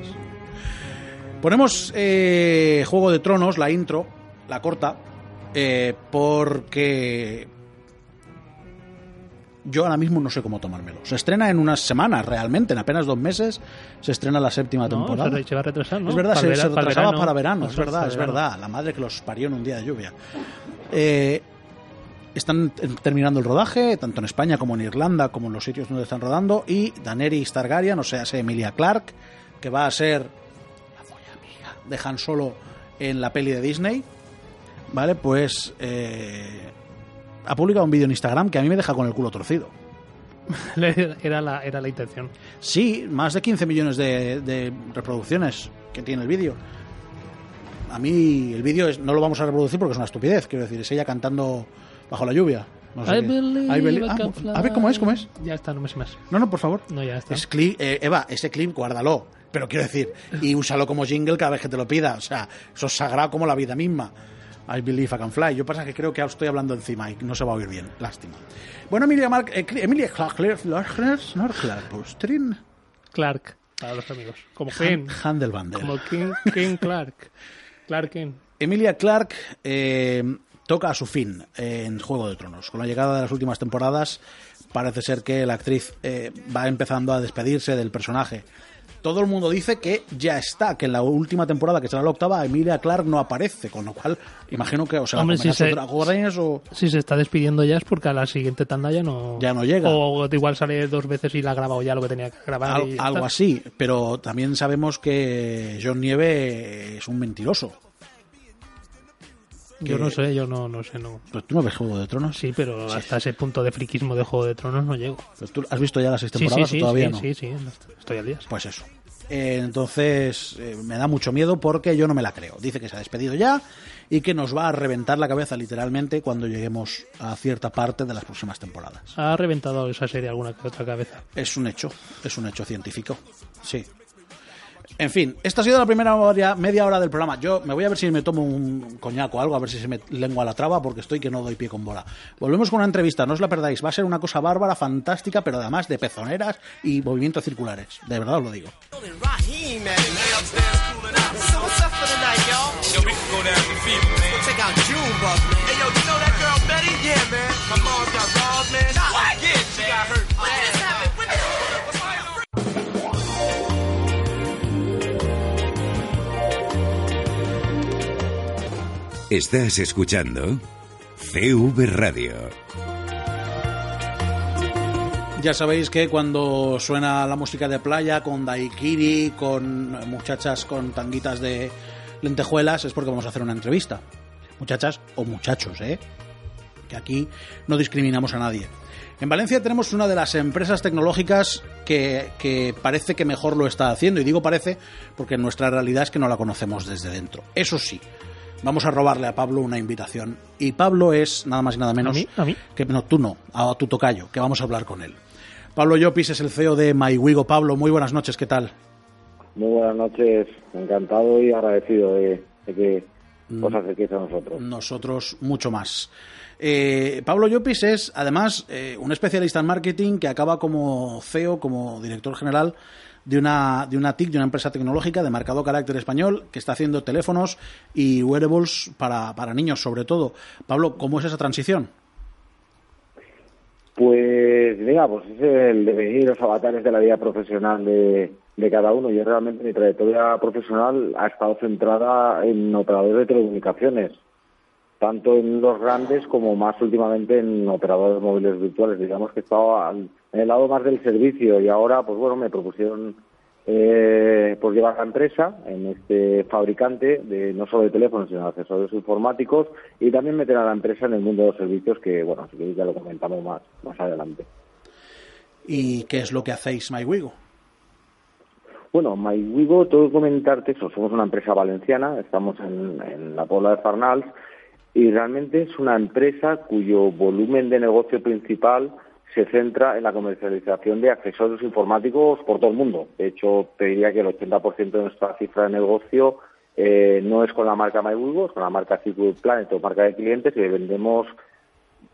Ponemos eh, Juego de Tronos, la intro, la corta, eh, porque yo ahora mismo no sé cómo tomármelo. Se estrena en unas semanas, realmente, en apenas dos meses se estrena la séptima No, temporada. se, va a retrasar, ¿no? Es verdad, Para se, para retrasaba verano. para verano, es verdad, es verano. verdad. La madre que los parió en un día de lluvia. Eh, están terminando el rodaje, tanto en España como en Irlanda, como en los sitios donde están rodando, y Daenerys Targaryen, o sea, es Emilia Clark, que va a ser la polla amiga de Han Solo en la peli de Disney, ¿vale? Pues eh, ha publicado un vídeo en Instagram que a mí me deja con el culo torcido. Era la, era la intención. Sí, más de 15 millones de, de reproducciones que tiene el vídeo. A mí el vídeo es- no lo vamos a reproducir porque es una estupidez. Quiero decir, es ella cantando bajo la lluvia. No sé I believe I believe- ah, a ver cómo es, cómo es. Ya está, no me más. No, no, por favor. No, ya está. Es clip, eh, Eva, ese clip guárdalo. Pero quiero decir, y úsalo como jingle cada vez que te lo pida. O sea, eso es sagrado como la vida misma. I believe I can fly. Yo pasa que creo que estoy hablando encima y no se va a oír bien. Lástima. Bueno, Emilia Mark, eh, Emilia Clark, Clark, para los amigos. Como Han- King. Handelbander. Como King, King Clark. Clark King. Emilia Clark eh, toca a su fin eh, en Juego de Tronos. Con la llegada de las últimas temporadas, parece ser que la actriz eh, va empezando a despedirse del personaje. Todo el mundo dice que ya está, que en la última temporada, que será la octava, Emilia Clark no aparece, con lo cual imagino que o sea, Hombre, si se- dragones o Si se está despidiendo ya es porque a la siguiente tanda ya no... Ya no llega. O igual sale dos veces y la ha grabado ya lo que tenía que grabar. al- y ya algo así. Pero también sabemos que John Nieve es un mentiroso. Yo no sé, yo no, no sé, no. Pero tú no ves Juego de Tronos. Sí, pero hasta ese punto de friquismo de Juego de Tronos no llego. Pero tú has visto ya las seis Sí, sí, temporadas sí, o todavía sí, no. sí, sí, estoy al día. Pues eso. Eh, entonces eh, me da mucho miedo porque yo no me la creo. Dice que se ha despedido ya y que nos va a reventar la cabeza literalmente cuando lleguemos a cierta parte de las próximas temporadas. Ha reventado esa serie alguna que otra cabeza. Es un hecho, es un hecho científico. Sí. En fin, esta ha sido la primera hora- media hora del programa. Yo me voy a ver si me tomo un coñac o algo, a ver si se me lengua la traba, porque estoy que no doy pie con bola. Volvemos con una entrevista, no os la perdáis. Va a ser una cosa bárbara, fantástica, pero además de pezoneras y movimientos circulares. De verdad os lo digo. Estás escuchando CV Radio. Ya sabéis que cuando suena la música de playa con daiquiri, con muchachas con tanguitas de lentejuelas, es porque vamos a hacer una entrevista. Muchachas o muchachos, ¿eh? Que aquí no discriminamos a nadie. En Valencia tenemos una de las empresas tecnológicas que, que parece que mejor lo está haciendo. Y digo parece porque nuestra realidad es que no la conocemos desde dentro. Eso sí, vamos a robarle a Pablo una invitación. Y Pablo es nada más y nada menos ¿A mí? ¿A mí? que no, tú no, a tu tocayo, que vamos a hablar con él. Pablo Llopis es el CEO de MyWigo. Pablo, muy buenas noches, ¿qué tal? Muy buenas noches, encantado y agradecido de, de que os acerquéis a nosotros. Nosotros mucho más. Eh, Pablo Llopis es, además, eh, un especialista en marketing que acaba como CEO, como director general de una, de una TIC, de una empresa tecnológica de marcado carácter español, que está haciendo teléfonos y wearables para, para niños, sobre todo. Pablo, ¿cómo es esa transición? Pues mira, pues es el devenir, los avatares de la vida profesional de, de cada uno. Yo realmente mi trayectoria profesional ha estado centrada en operadores de telecomunicaciones, tanto en los grandes como más últimamente en operadores móviles virtuales. Digamos que estaba al- en el lado más del servicio y ahora, pues bueno, me propusieron eh, pues llevar la empresa en este fabricante de no solo de teléfonos sino de accesorios informáticos y también meter a la empresa en el mundo de los servicios que bueno si queréis ya lo comentamos más más adelante ¿Y qué es lo que hacéis MyWigo? bueno MyWigo que comentarte eso somos una empresa valenciana estamos en, en la Pobla de Farnals y realmente es una empresa cuyo volumen de negocio principal se centra en la comercialización de accesorios informáticos por todo el mundo. De hecho, te diría que el 80% de nuestra cifra de negocio eh, no es con la marca MyWigo, es con la marca Circuit Planet o marca de clientes y vendemos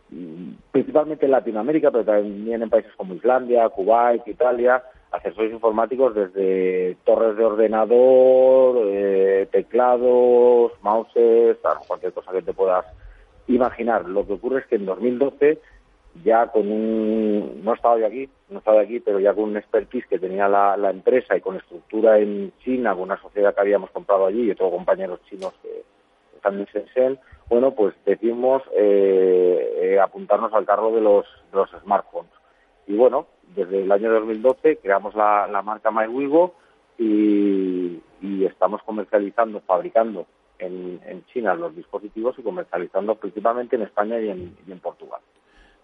mm, principalmente en Latinoamérica, pero también en países como Islandia, Kuwait, Italia, accesorios informáticos desde torres de ordenador, eh, teclados, mouses, cualquier cosa que te puedas imaginar. Lo que ocurre es que en 2012 ya con un, no estaba yo aquí, no estaba aquí, pero ya con un expertise que tenía la, empresa y con estructura en China, con una sociedad que habíamos comprado allí y tengo compañeros chinos que están en Shenzhen, bueno, pues decidimos eh, eh, apuntarnos al carro de los, de los smartphones. Y bueno, desde el año 2012 creamos la, marca MyWigo y, estamos comercializando, fabricando en, en China los dispositivos y comercializando principalmente en España y en Portugal.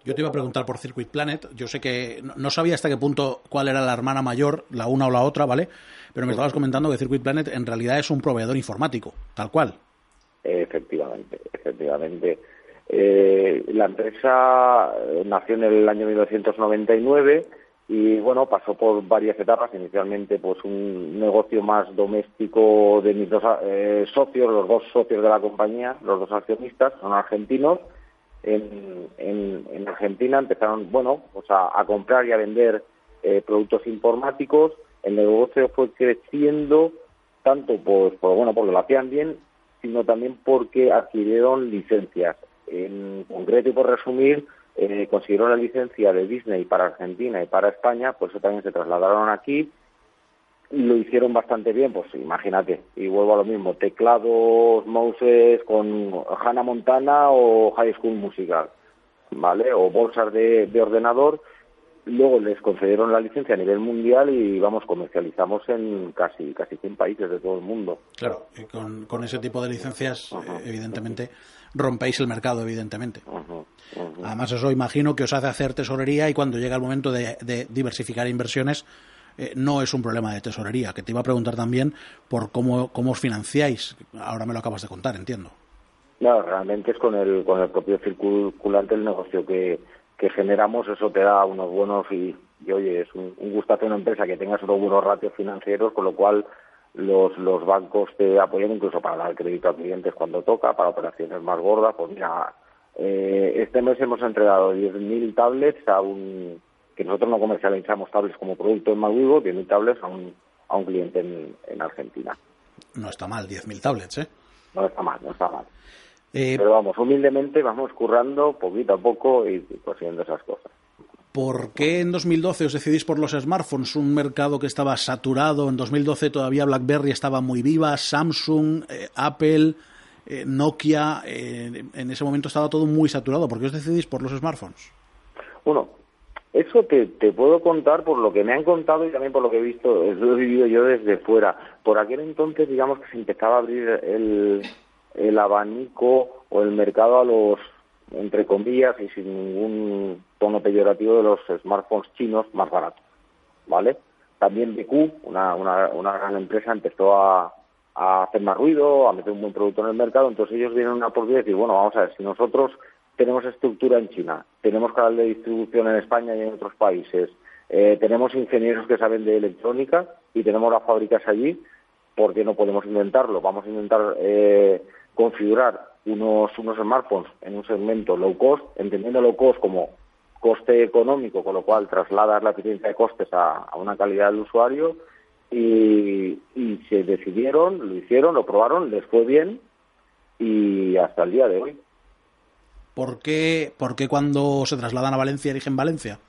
Yo te iba a preguntar por Circuit Planet. Yo sé que no- sabía hasta qué punto cuál era la hermana mayor, la una o la otra, ¿vale? Pero me estabas comentando que Circuit Planet en realidad es un proveedor informático, tal cual. Efectivamente, efectivamente. Eh, la empresa eh, nació en el año 1999 y bueno, pasó por varias etapas. Inicialmente, pues un negocio más doméstico de mis dos eh, socios, los dos socios de la compañía, los dos accionistas, son argentinos. En, en, en Argentina empezaron, bueno, pues a, a comprar y a vender eh, productos informáticos. El negocio fue creciendo tanto por, por, bueno porque lo hacían bien, sino también porque adquirieron licencias. En concreto y por resumir, eh, consiguieron la licencia de Disney para Argentina y para España, por eso también se trasladaron aquí lo hicieron bastante bien, pues imagínate, y vuelvo a lo mismo, teclados, mouses con Hannah Montana o High School Musical, ¿vale? O bolsas de, de ordenador. Luego les concedieron la licencia a nivel mundial y vamos, comercializamos en casi casi 100 países de todo el mundo. Claro, y con, con ese tipo de licencias, eh, evidentemente, rompéis el mercado, evidentemente. Además, eso imagino que os hace hacer tesorería y cuando llega el momento de, de diversificar inversiones, eh, no es un problema de tesorería. Que te iba a preguntar también por cómo, cómo os financiáis. Ahora me lo acabas de contar, entiendo. No, realmente es con el, con el propio circulante el negocio que, que generamos, eso te da unos buenos y, y oye, es un, un gustazo una empresa que tengas unos buenos ratios financieros, con lo cual los, los bancos te apoyan incluso para dar crédito a clientes cuando toca, para operaciones más gordas. Pues mira, eh, este mes hemos entregado 10.000 tablets a un, que nosotros no comercializamos tablets como producto en Mawigo, 10.000 tablets a un, a un cliente en, en Argentina. No está mal, 10.000 tablets, ¿eh? No está mal, no está mal. Eh, Pero vamos, humildemente vamos currando poquito a poco y, consiguiendo esas cosas. ¿Por qué en 2012 os decidís por los smartphones? Un mercado que estaba saturado. En 2012 todavía BlackBerry estaba muy viva, Samsung, eh, Apple, eh, Nokia. en ese momento estaba todo muy saturado. ¿Por qué os decidís por los smartphones? Bueno, eso te, puedo contar por lo que me han contado y también por lo que he visto, lo he vivido yo desde fuera. Por aquel entonces, digamos que se empezaba a abrir el, el abanico o el mercado a los, entre comillas y sin ningún tono peyorativo, de los smartphones chinos más baratos, ¿vale? También BQ, una, una, una gran empresa, empezó a, a hacer más ruido, a meter un buen producto en el mercado, entonces ellos vieron una oportunidad de decir, bueno, vamos a ver, si nosotros tenemos estructura en China, tenemos canal de distribución en España y en otros países, eh, tenemos ingenieros que saben de electrónica y tenemos las fábricas allí, ¿por qué no podemos intentarlo? Vamos a intentar eh, configurar unos, unos smartphones en un segmento low cost, entendiendo low cost como coste económico, con lo cual trasladas la eficiencia de costes a, una calidad del usuario y se decidieron, lo hicieron, lo probaron, les fue bien y hasta el día de hoy. ¿Por qué, por qué cuando se trasladan a Valencia eligen Valencia?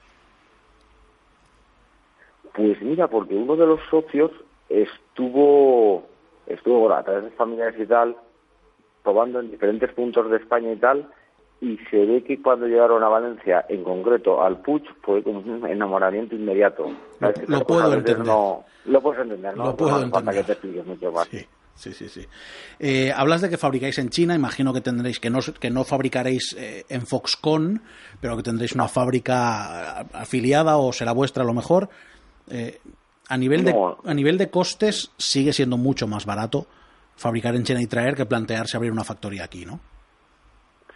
Pues mira, porque uno de los socios estuvo, estuvo bueno, a través de familiares y tal, probando en diferentes puntos de España y tal, y se ve que cuando llegaron a Valencia, en concreto al Puig, fue como un enamoramiento inmediato. Lo puedo veces entender. No, lo puedes entender, ¿no? Lo puedo no hace falta entender. que te expliques mucho más. Sí, sí, sí. sí. Eh, hablas de que fabricáis en China, imagino que tendréis que no, que no fabricaréis eh, en Foxconn, pero que tendréis una fábrica eh, afiliada o será vuestra a lo mejor. Eh, a, nivel de, a nivel de costes sigue siendo mucho más barato fabricar en China y traer que plantearse abrir una factoría aquí, ¿no?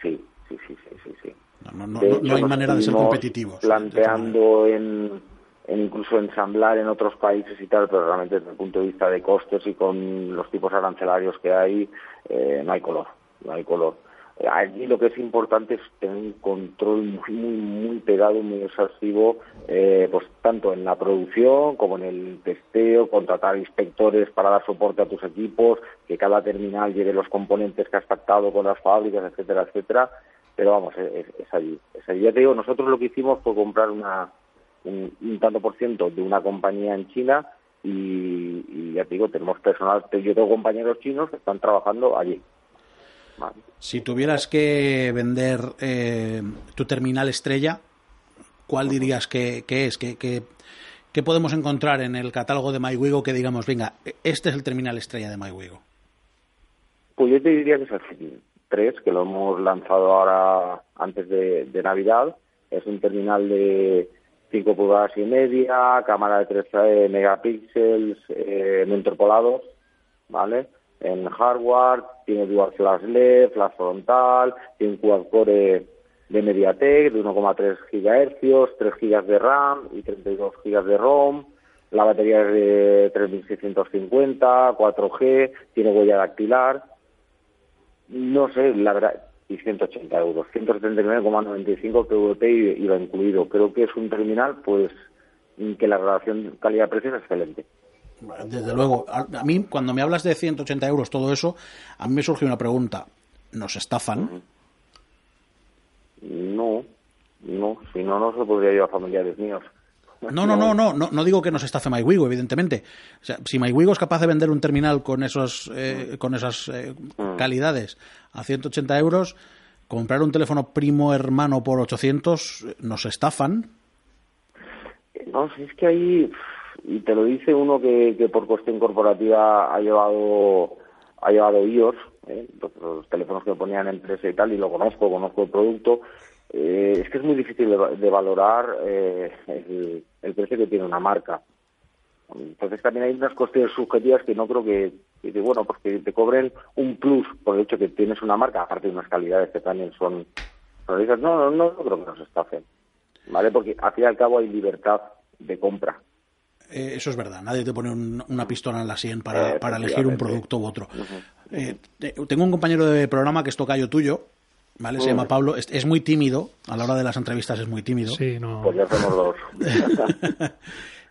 Sí, sí, sí, sí, sí. sí. no, no, De no- hecho, no hay manera de ser competitivos. Planteando en, en incluso ensamblar en otros países y tal, pero realmente desde el punto de vista de costes y con los tipos arancelarios que hay, eh, no hay color, no hay color. Eh, Aquí lo que es importante es tener un control muy, muy, muy pegado, muy exhaustivo, eh, pues tanto en la producción como en el testeo, contratar inspectores para dar soporte a tus equipos, que cada terminal lleve los componentes que has pactado con las fábricas, etcétera, etcétera. Pero vamos, es allí, es allí. Ya te digo, nosotros lo que hicimos fue comprar una, un, un tanto por ciento de una compañía en China y, y ya te digo, tenemos personal, yo tengo compañeros chinos que están trabajando allí. Vale. Si tuvieras que vender eh, tu terminal estrella, ¿cuál dirías que, que es? ¿Qué, qué, qué podemos encontrar en el catálogo de MyWigo que digamos, venga, este es el terminal estrella de MyWigo? Pues yo te diría que es el Fit 3, que lo hemos lanzado ahora antes de, de Navidad. Es un terminal de 5 pulgadas y media, cámara de 13 megapíxeles, eh, no interpolados, ¿vale? En hardware, tiene dual flash LED, flash frontal, tiene un quad core de MediaTek de 1,3 GHz, 3 GB de RAM y 32 GB de ROM. La batería es de 3650, 4G, tiene huella dactilar. No sé, la verdad, y 180 euros, 179,95 PVP iba incluido. Creo que es un terminal, pues, que la relación calidad-precio es excelente. Desde luego, a, a mí cuando me hablas de 180 euros, todo eso, a mí me surge una pregunta. ¿Nos estafan? No, no, si no, no se podría llevar familiares míos. No, no, no, no, no, no digo que nos estafe MyWigo, evidentemente. O sea, si MyWigo es capaz de vender un terminal con esos, eh, con esas eh, calidades a 180 euros, comprar un teléfono primo hermano por 800, eh, nos estafan. No, si es que ahí, y te lo dice uno que, que por cuestión corporativa ha llevado ha llevado iOS, ¿eh? los, los teléfonos que ponían en empresa y tal, y lo conozco, conozco el producto. Eh, es que es muy difícil de, va- de valorar eh, el, el precio que tiene una marca. Entonces también hay unas cuestiones subjetivas que no creo que, bueno, pues que te cobren un plus por el hecho que tienes una marca, aparte de unas calidades que también son... No, no, no, no creo que nos estafen, ¿vale? Porque al fin y al cabo hay libertad de compra. Eh, eso es verdad, nadie te pone un- una pistola en la sien para, para elegir un producto u otro. Eh, te- tengo un compañero de programa que es tocayo tuyo, ¿vale? Se llama Pablo, es, es muy tímido, a la hora de las entrevistas es muy tímido. Sí, no. Pues ya somos dos.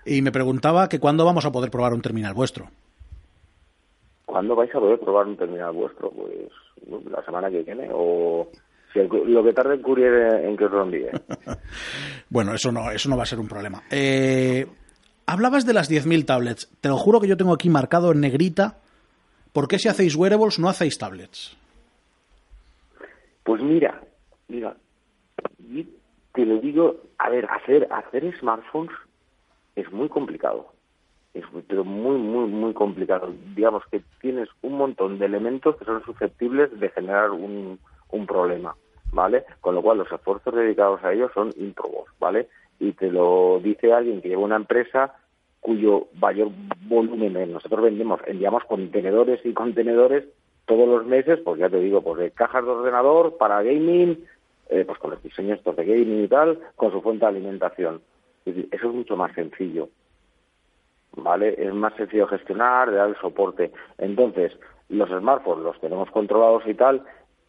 y me preguntaba que cuándo vamos a poder probar un terminal vuestro. ¿Cuándo vais a poder probar un terminal vuestro? Pues la semana que viene o si el- lo que tarde en Courier en que os lo envíe. Bueno, eso no, eso no va a ser un problema. Eh, hablabas de las 10.000 tablets. Te lo juro que yo tengo aquí marcado en negrita. ¿Por qué si hacéis wearables no hacéis tablets? Pues mira, mira, te lo digo, a ver, hacer hacer smartphones es muy complicado. Es muy- pero muy, muy, muy complicado. Digamos que tienes un montón de elementos que son susceptibles de generar un, un problema, ¿vale? Con lo cual los esfuerzos dedicados a ellos son ímprobos, ¿vale? Y te lo dice alguien que lleva una empresa cuyo mayor volumen es- nosotros vendemos, enviamos contenedores y contenedores todos los meses, pues ya te digo, pues de cajas de ordenador para gaming, eh, pues con los diseños estos de gaming y tal, con su fuente de alimentación. Es decir, eso es mucho más sencillo. ¿vale? Es más sencillo gestionar, de dar el soporte. Entonces, los smartphones los tenemos controlados y tal,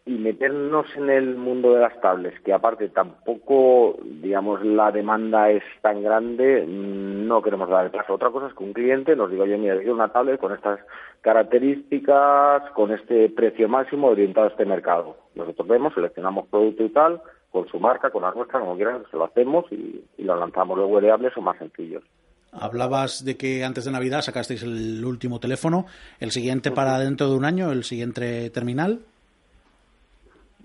y meternos en el mundo de las tablets, que aparte tampoco, digamos, la demanda es tan grande, no queremos dar el paso. Otra cosa es que un cliente nos diga, oye, mira, quiero una tablet con estas características, con este precio máximo orientado a este mercado. Nosotros vemos, seleccionamos producto y tal, con su marca, con la nuestra, como quieran, se lo hacemos y, y lo lanzamos. Los wearables son más sencillos. Hablabas de que antes de Navidad sacasteis el último teléfono, el siguiente para dentro de un año, el siguiente terminal.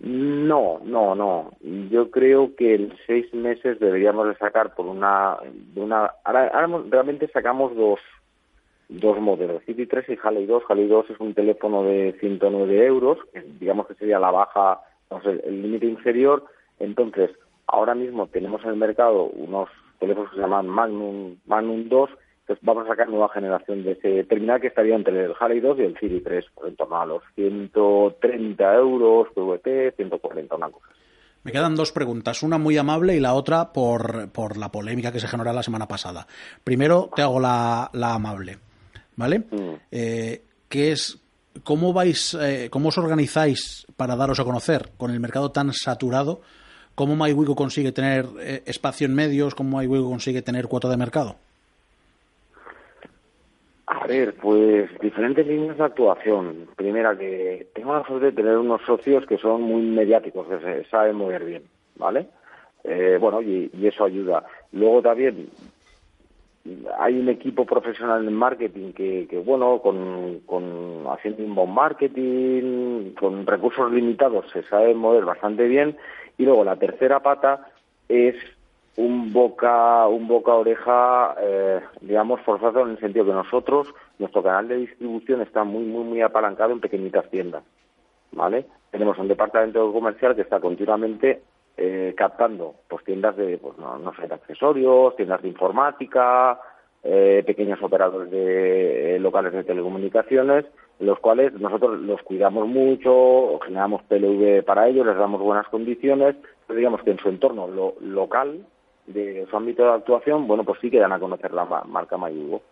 No, no, no. Yo creo que en seis meses deberíamos de sacar por una, de una. Ahora, realmente sacamos dos, dos modelos, City 3 y Halley 2. Halley 2 es un teléfono de 109 euros, que digamos que sería la baja, no sé, el límite inferior. Entonces, ahora mismo tenemos en el mercado unos teléfonos que se llaman Magnum, Magnum 2. Entonces, vamos a sacar nueva generación de ese terminal que estaría entre el Halley 2 y el City 3, por en torno a los 130 euros, PVP, 140, una cosa. Me quedan dos preguntas, una muy amable y la otra por, por la polémica que se generó la semana pasada. Primero te hago la, la amable, ¿vale? Mm. Eh, ¿qué es, ¿Cómo vais, eh, cómo os organizáis para daros a conocer con el mercado tan saturado? ¿Cómo MyWigo consigue tener eh, espacio en medios? ¿Cómo MyWigo consigue tener cuota de mercado? A ver, pues diferentes líneas de actuación. Primera, que tengo la suerte de tener unos socios que son muy mediáticos, que se saben mover bien, ¿vale? Eh, bueno, y, y eso ayuda. Luego también hay un equipo profesional en marketing que, que bueno, con, con haciendo inbound marketing, con recursos limitados, se sabe mover bastante bien. Y luego la tercera pata es un boca un boca oreja eh, digamos forzado en el sentido que nosotros nuestro canal de distribución está muy muy muy apalancado en pequeñitas tiendas vale tenemos un departamento comercial que está continuamente eh, captando pues tiendas de pues no, no sé de accesorios tiendas de informática eh, pequeños operadores de eh, locales de telecomunicaciones los cuales nosotros los cuidamos mucho generamos PLV para ellos les damos buenas condiciones pero digamos que en su entorno lo, local de su ámbito de actuación, bueno, pues sí que dan a conocer la ma- marca Mayugo.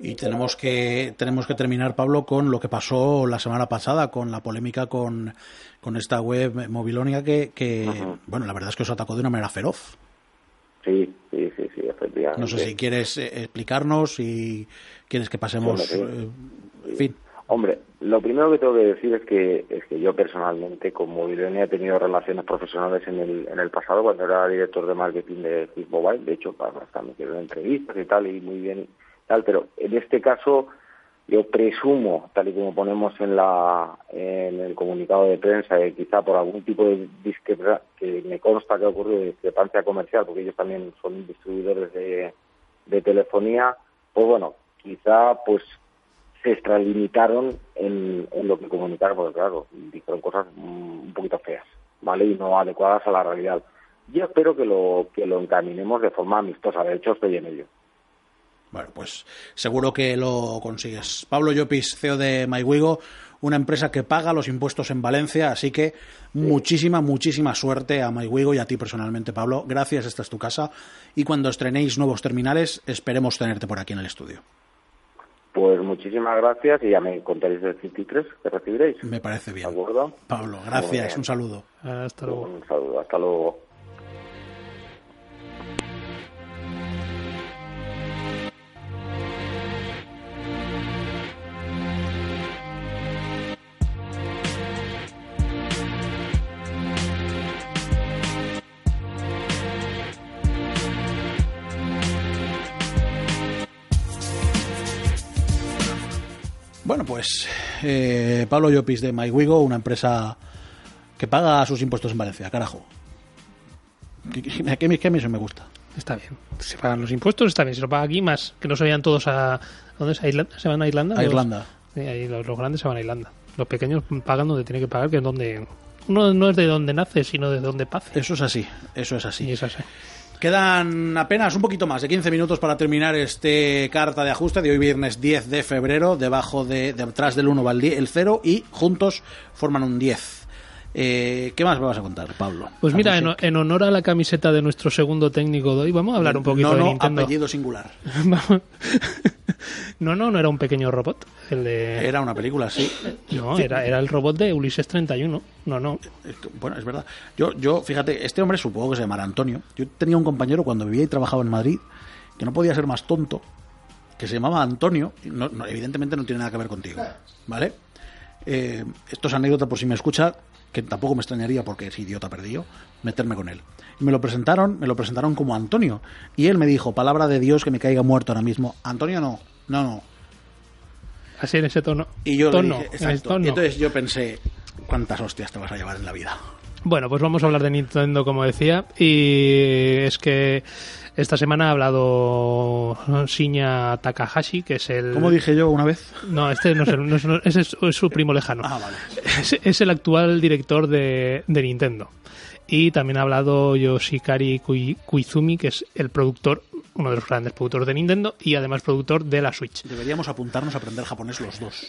Y tenemos que, tenemos que terminar, Pablo, con lo que pasó la semana pasada, con la polémica con, con esta web Mobilonia que, que bueno, la verdad es que os atacó de una manera feroz. Sí, sí, sí, sí, efectivamente. No sé si quieres eh, explicarnos y quieres que pasemos, sí. eh, en fin. Hombre, lo primero que tengo que decir es que es que yo personalmente con Mobilonia he tenido relaciones profesionales en el en el pasado cuando era director de marketing de Hit Mobile, de hecho hasta me hicieron entrevistas y tal y muy bien tal, pero en este caso yo presumo, tal y como ponemos en la en el comunicado de prensa, que quizá por algún tipo de discrepancia que me consta que ha ocurrido discrepancia comercial, porque ellos también son distribuidores de, de telefonía, pues bueno, quizá pues se extralimitaron en, en lo que comunicaron, porque claro, dijeron cosas mm, un poquito feas, ¿vale? Y no adecuadas a la realidad. Yo espero que lo, que lo encaminemos de forma amistosa, de hecho estoy en ello. Bueno, pues seguro que lo consigues. Pablo Llopis, CEO de MyWigo, una empresa que paga los impuestos en Valencia, así que muchísima, muchísima suerte a MyWigo y a ti personalmente, Pablo. Gracias, esta es tu casa. Y cuando estrenéis nuevos terminales, esperemos tenerte por aquí en el estudio. Pues muchísimas gracias y ya me contaréis del 53 que recibiréis. Me parece ¿De bien. acuerdo? Pablo, gracias, bien. un saludo. Hasta luego. Un saludo, hasta luego. Bueno, pues eh, Pablo Llopis de MyWigo, una empresa que paga sus impuestos en Valencia, carajo. Que, que, que, a mí- eso me gusta. Está bien. Se pagan los impuestos, está bien. Si lo paga aquí, más. Que no se vayan todos a. ¿Dónde es? ¿A Irlanda? ¿Se van a Irlanda? A Irlanda. Los, los grandes se van a Irlanda. Los pequeños pagan donde tienen que pagar, que es donde. Uno no es de donde nace, sino de donde pase. Eso es así, eso es así. Y es así. Quedan apenas un poquito más de 15 minutos para terminar este carta de ajuste de hoy viernes 10 de febrero. Debajo de, detrás del 1 va el, die- el 0 y juntos forman un 10. Eh, ¿Qué más me vas a contar, Pablo? Pues mira, Vamos, en, en honor a la camiseta de nuestro segundo técnico de hoy, vamos a hablar un poquito no, de no, Nintendo. apellido singular. Vamos. no, no, no era un pequeño robot. El de... Era una película, sí. No, era, era el robot de Ulises 31. No, no. Bueno, es verdad. Yo, yo, fíjate, este hombre supongo que se llamará Antonio. Yo tenía un compañero cuando vivía y trabajaba en Madrid que no podía ser más tonto, que se llamaba Antonio. y no- no, evidentemente no tiene nada que ver contigo, ¿vale? Eh, esto es anécdota por si me escucha, que tampoco me extrañaría porque es idiota perdido, meterme con él. Y me lo presentaron, me lo presentaron como Antonio. Y él me dijo, palabra de Dios que me caiga muerto ahora mismo. Antonio no, no, no. Así en ese tono. Y yo le tono, dije, en ese exacto. tono. Y entonces yo pensé, ¿cuántas hostias te vas a llevar en la vida? Bueno, pues vamos a hablar de Nintendo, como decía. Y es que esta semana ha hablado Shinya Takahashi, que es el. ¿Cómo dije yo una vez? No, este no es, el- no es- no- ese es, es su primo lejano. Ah, vale. es, es el actual director de, de Nintendo. y también ha hablado Yoshikari Kui- Koizumi, que es el productor, uno de los grandes productores de Nintendo y además productor de la Switch. Deberíamos apuntarnos a aprender japonés los dos.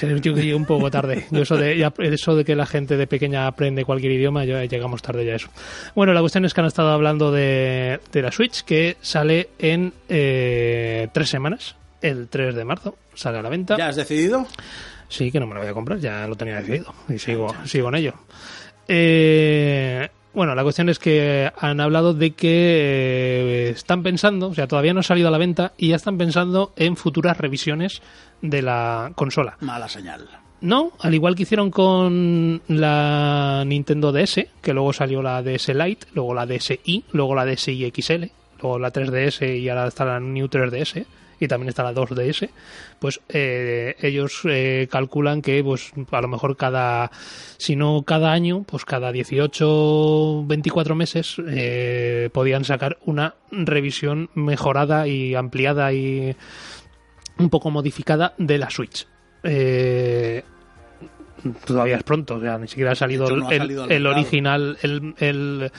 Yo que llegué un poco tarde. Yo eso, de, ya- eso de que la gente de pequeña aprende cualquier idioma, ya llegamos tarde ya a eso. Bueno, la cuestión es que han estado hablando de, de la Switch, que sale en eh, tres semanas. El 3 de marzo sale a la venta. ¿Ya has decidido? Sí, que no me lo voy a comprar, ya lo tenía decidido. Y sigo, sigo en ello. Eh, bueno, la cuestión es que han hablado de que eh, están pensando, o sea, todavía no ha salido a la venta y ya están pensando en futuras revisiones de la consola. Mala señal. No, al igual que hicieron con la Nintendo DS, que luego salió la DS Lite, luego la DSi, luego la DSi XL, luego la 3DS y ahora está la New 3DS y también está la 2DS, pues eh, ellos eh, calculan que pues a lo mejor cada, si no cada año, pues cada 18, 24 meses eh, podían sacar una revisión mejorada y ampliada y un poco modificada de la Switch. Eh, todavía es pronto, o sea, ni siquiera ha salido, De hecho, no ha el, salido el original, el, el,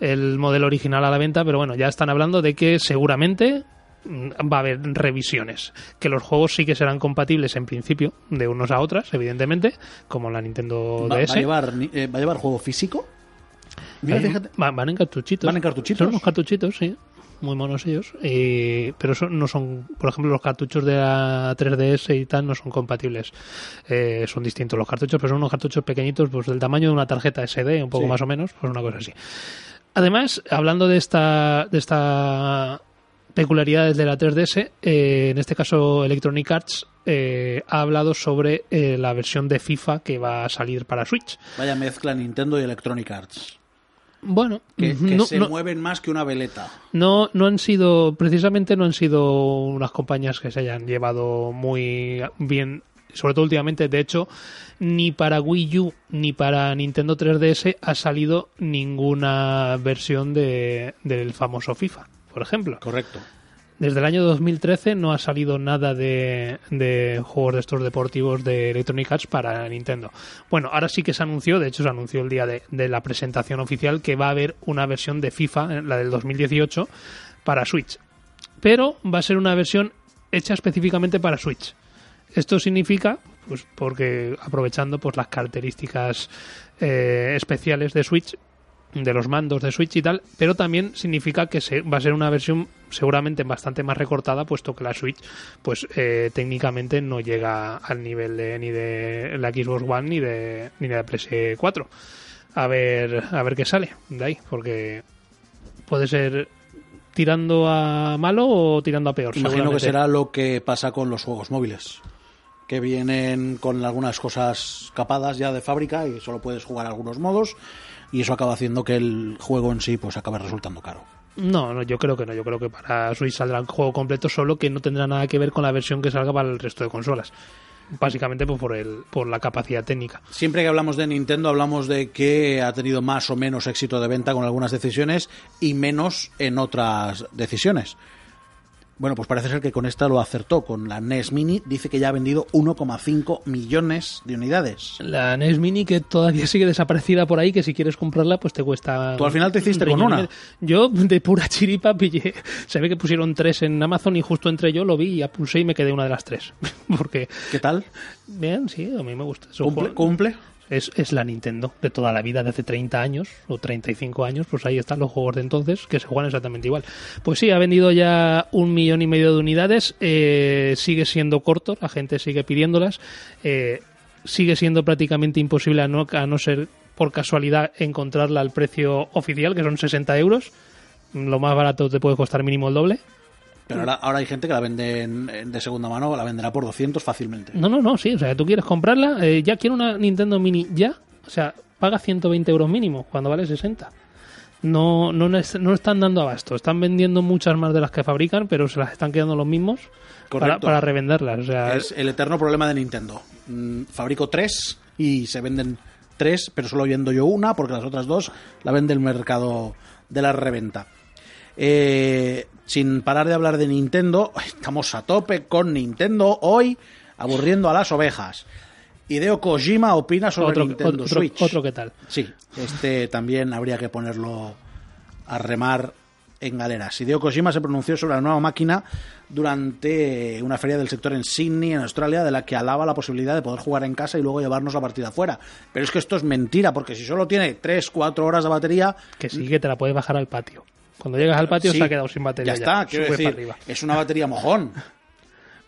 el modelo original a la venta, pero bueno, ya están hablando de que seguramente va a haber revisiones, que los juegos sí que serán compatibles en principio de unos a otras, evidentemente, como la Nintendo ¿Va, va DS. a llevar, eh, ¿Va a llevar juego físico? Mira, fíjate. van en cartuchitos. ¿Van en cartuchitos? Son unos cartuchitos, sí. Muy monos ellos. Eh, pero son, no son, por ejemplo, los cartuchos de la 3DS y tal no son compatibles. Eh, son distintos los cartuchos, pero son unos cartuchos pequeñitos, pues del tamaño de una tarjeta SD, un poco Sí. más o menos, pues una cosa así. Además, hablando de esta, de esta peculiaridades de la 3DS, eh, en este caso Electronic Arts eh, ha hablado sobre eh, la versión de FIFA que va a salir para Switch. Vaya mezcla Nintendo y Electronic Arts. Bueno, Que, que no- se no- mueven más que una veleta. No, no han sido, precisamente no han sido unas compañías que se hayan llevado muy bien, sobre todo últimamente. De hecho, ni para Wii U ni para Nintendo 3DS ha salido ninguna versión de, del famoso FIFA, por ejemplo. Correcto. Desde el año 2013 no ha salido nada de, de juegos de estos deportivos de Electronic Arts para Nintendo. Bueno, ahora sí que se anunció, de hecho se anunció el día de, de la presentación oficial que va a haber una versión de FIFA, eh, la del 2018, para Switch. Pero va a ser una versión hecha específicamente para Switch. Esto significa, pues porque aprovechando pues las características eh, especiales de Switch, de los mandos de Switch y tal, pero también significa que se, va a ser una versión seguramente bastante más recortada, puesto que la Switch, pues eh, técnicamente no llega al nivel de, ni de la Xbox One ni de ni de la PS4. A ver, a ver qué sale de ahí, porque puede ser tirando a malo o tirando a peor. Imagino que será lo que pasa con los juegos móviles. Que vienen con algunas cosas capadas ya de fábrica y solo puedes jugar algunos modos. Y eso acaba haciendo que el juego en sí pues acabe resultando caro. No, no, yo creo que no. Yo creo que para Switch saldrá el juego completo, solo que no tendrá nada que ver con la versión que salga para el resto de consolas. Básicamente pues, por, el, por la capacidad técnica. Siempre que hablamos de Nintendo hablamos de que ha tenido más o menos éxito de venta con algunas decisiones y menos en otras decisiones. Bueno, pues parece ser que con esta lo acertó. Con la NES Mini dice que ya ha vendido 1,5 millones de unidades. La NES Mini que todavía sigue desaparecida por ahí, que si quieres comprarla pues te cuesta... ¿Tú al final te hiciste con una? Yo de pura chiripa pillé... Se ve que pusieron tres en Amazon y justo entre yo lo vi y ya pulsé y me quedé una de las tres. Porque, ¿Qué tal? bien, sí, a mí me gusta. ¿Cumple? ¿Cumple? Es, es la Nintendo de toda la vida, de hace 30 años o 35 años, pues ahí están los juegos de entonces que se juegan exactamente igual. Pues sí, ha vendido ya un millón y medio de unidades, eh, sigue siendo corto, la gente sigue pidiéndolas, eh, sigue siendo prácticamente imposible a no, a no ser por casualidad encontrarla al precio oficial, que son 60 euros. Lo más barato te puede costar mínimo el doble. Pero ahora, ahora hay gente que la vende en- en- de segunda mano, la venderá por 200 fácilmente. No, no, no, sí, o sea, tú quieres comprarla, eh, ya quiero una Nintendo Mini ya, o sea, paga 120 euros mínimo cuando vale 60. No, no, les- no están dando abasto, están vendiendo muchas más de las que fabrican, pero se las están quedando los mismos para, Correcto. para revenderlas. O sea, Es el eterno problema de Nintendo. Mm, Fabrico tres y se venden tres, pero solo vendo yo una porque las otras dos la vende el mercado de la reventa. Eh, sin parar de hablar de Nintendo, estamos a tope con Nintendo hoy, aburriendo a las ovejas. Hideo Kojima opina sobre Otro, Nintendo otro, Switch. otro que tal. Sí, este también habría que ponerlo a remar en galeras. Hideo Kojima se pronunció sobre la nueva máquina durante una feria del sector en Sydney, en Australia, de la que alaba la posibilidad de poder jugar en casa y luego llevarnos la partida afuera. Pero es que esto es mentira, porque si solo tiene 3, 4 horas de batería, Que sí que te la puedes bajar al patio. Cuando llegas al patio sí, se ha quedado sin batería. Ya está, quiero Sube decir, para arriba. es una batería mojón.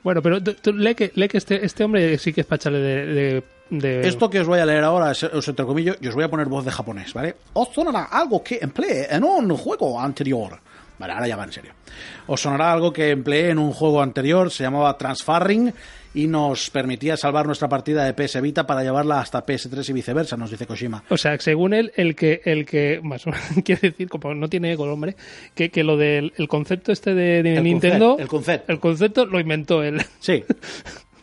Bueno, pero tú- tú lee que, lee que este, este hombre sí que es para echarle de, de- de- Esto que os voy a leer ahora, os entrecomillo, y os voy a poner voz de japonés, ¿vale? Os sonará algo que empleé en un juego anterior. Vale, ahora ya va en serio. Os sonará algo que empleé en un juego anterior, se llamaba Transfarring, y nos permitía salvar nuestra partida de PS Vita para llevarla hasta PS3 y viceversa, nos dice Kojima. O sea, según él, el que, el que más o menos quiere decir, como no tiene eco el hombre, que, que lo del el concepto este de, de El Nintendo, concept, el concept. el concepto lo inventó él. Sí.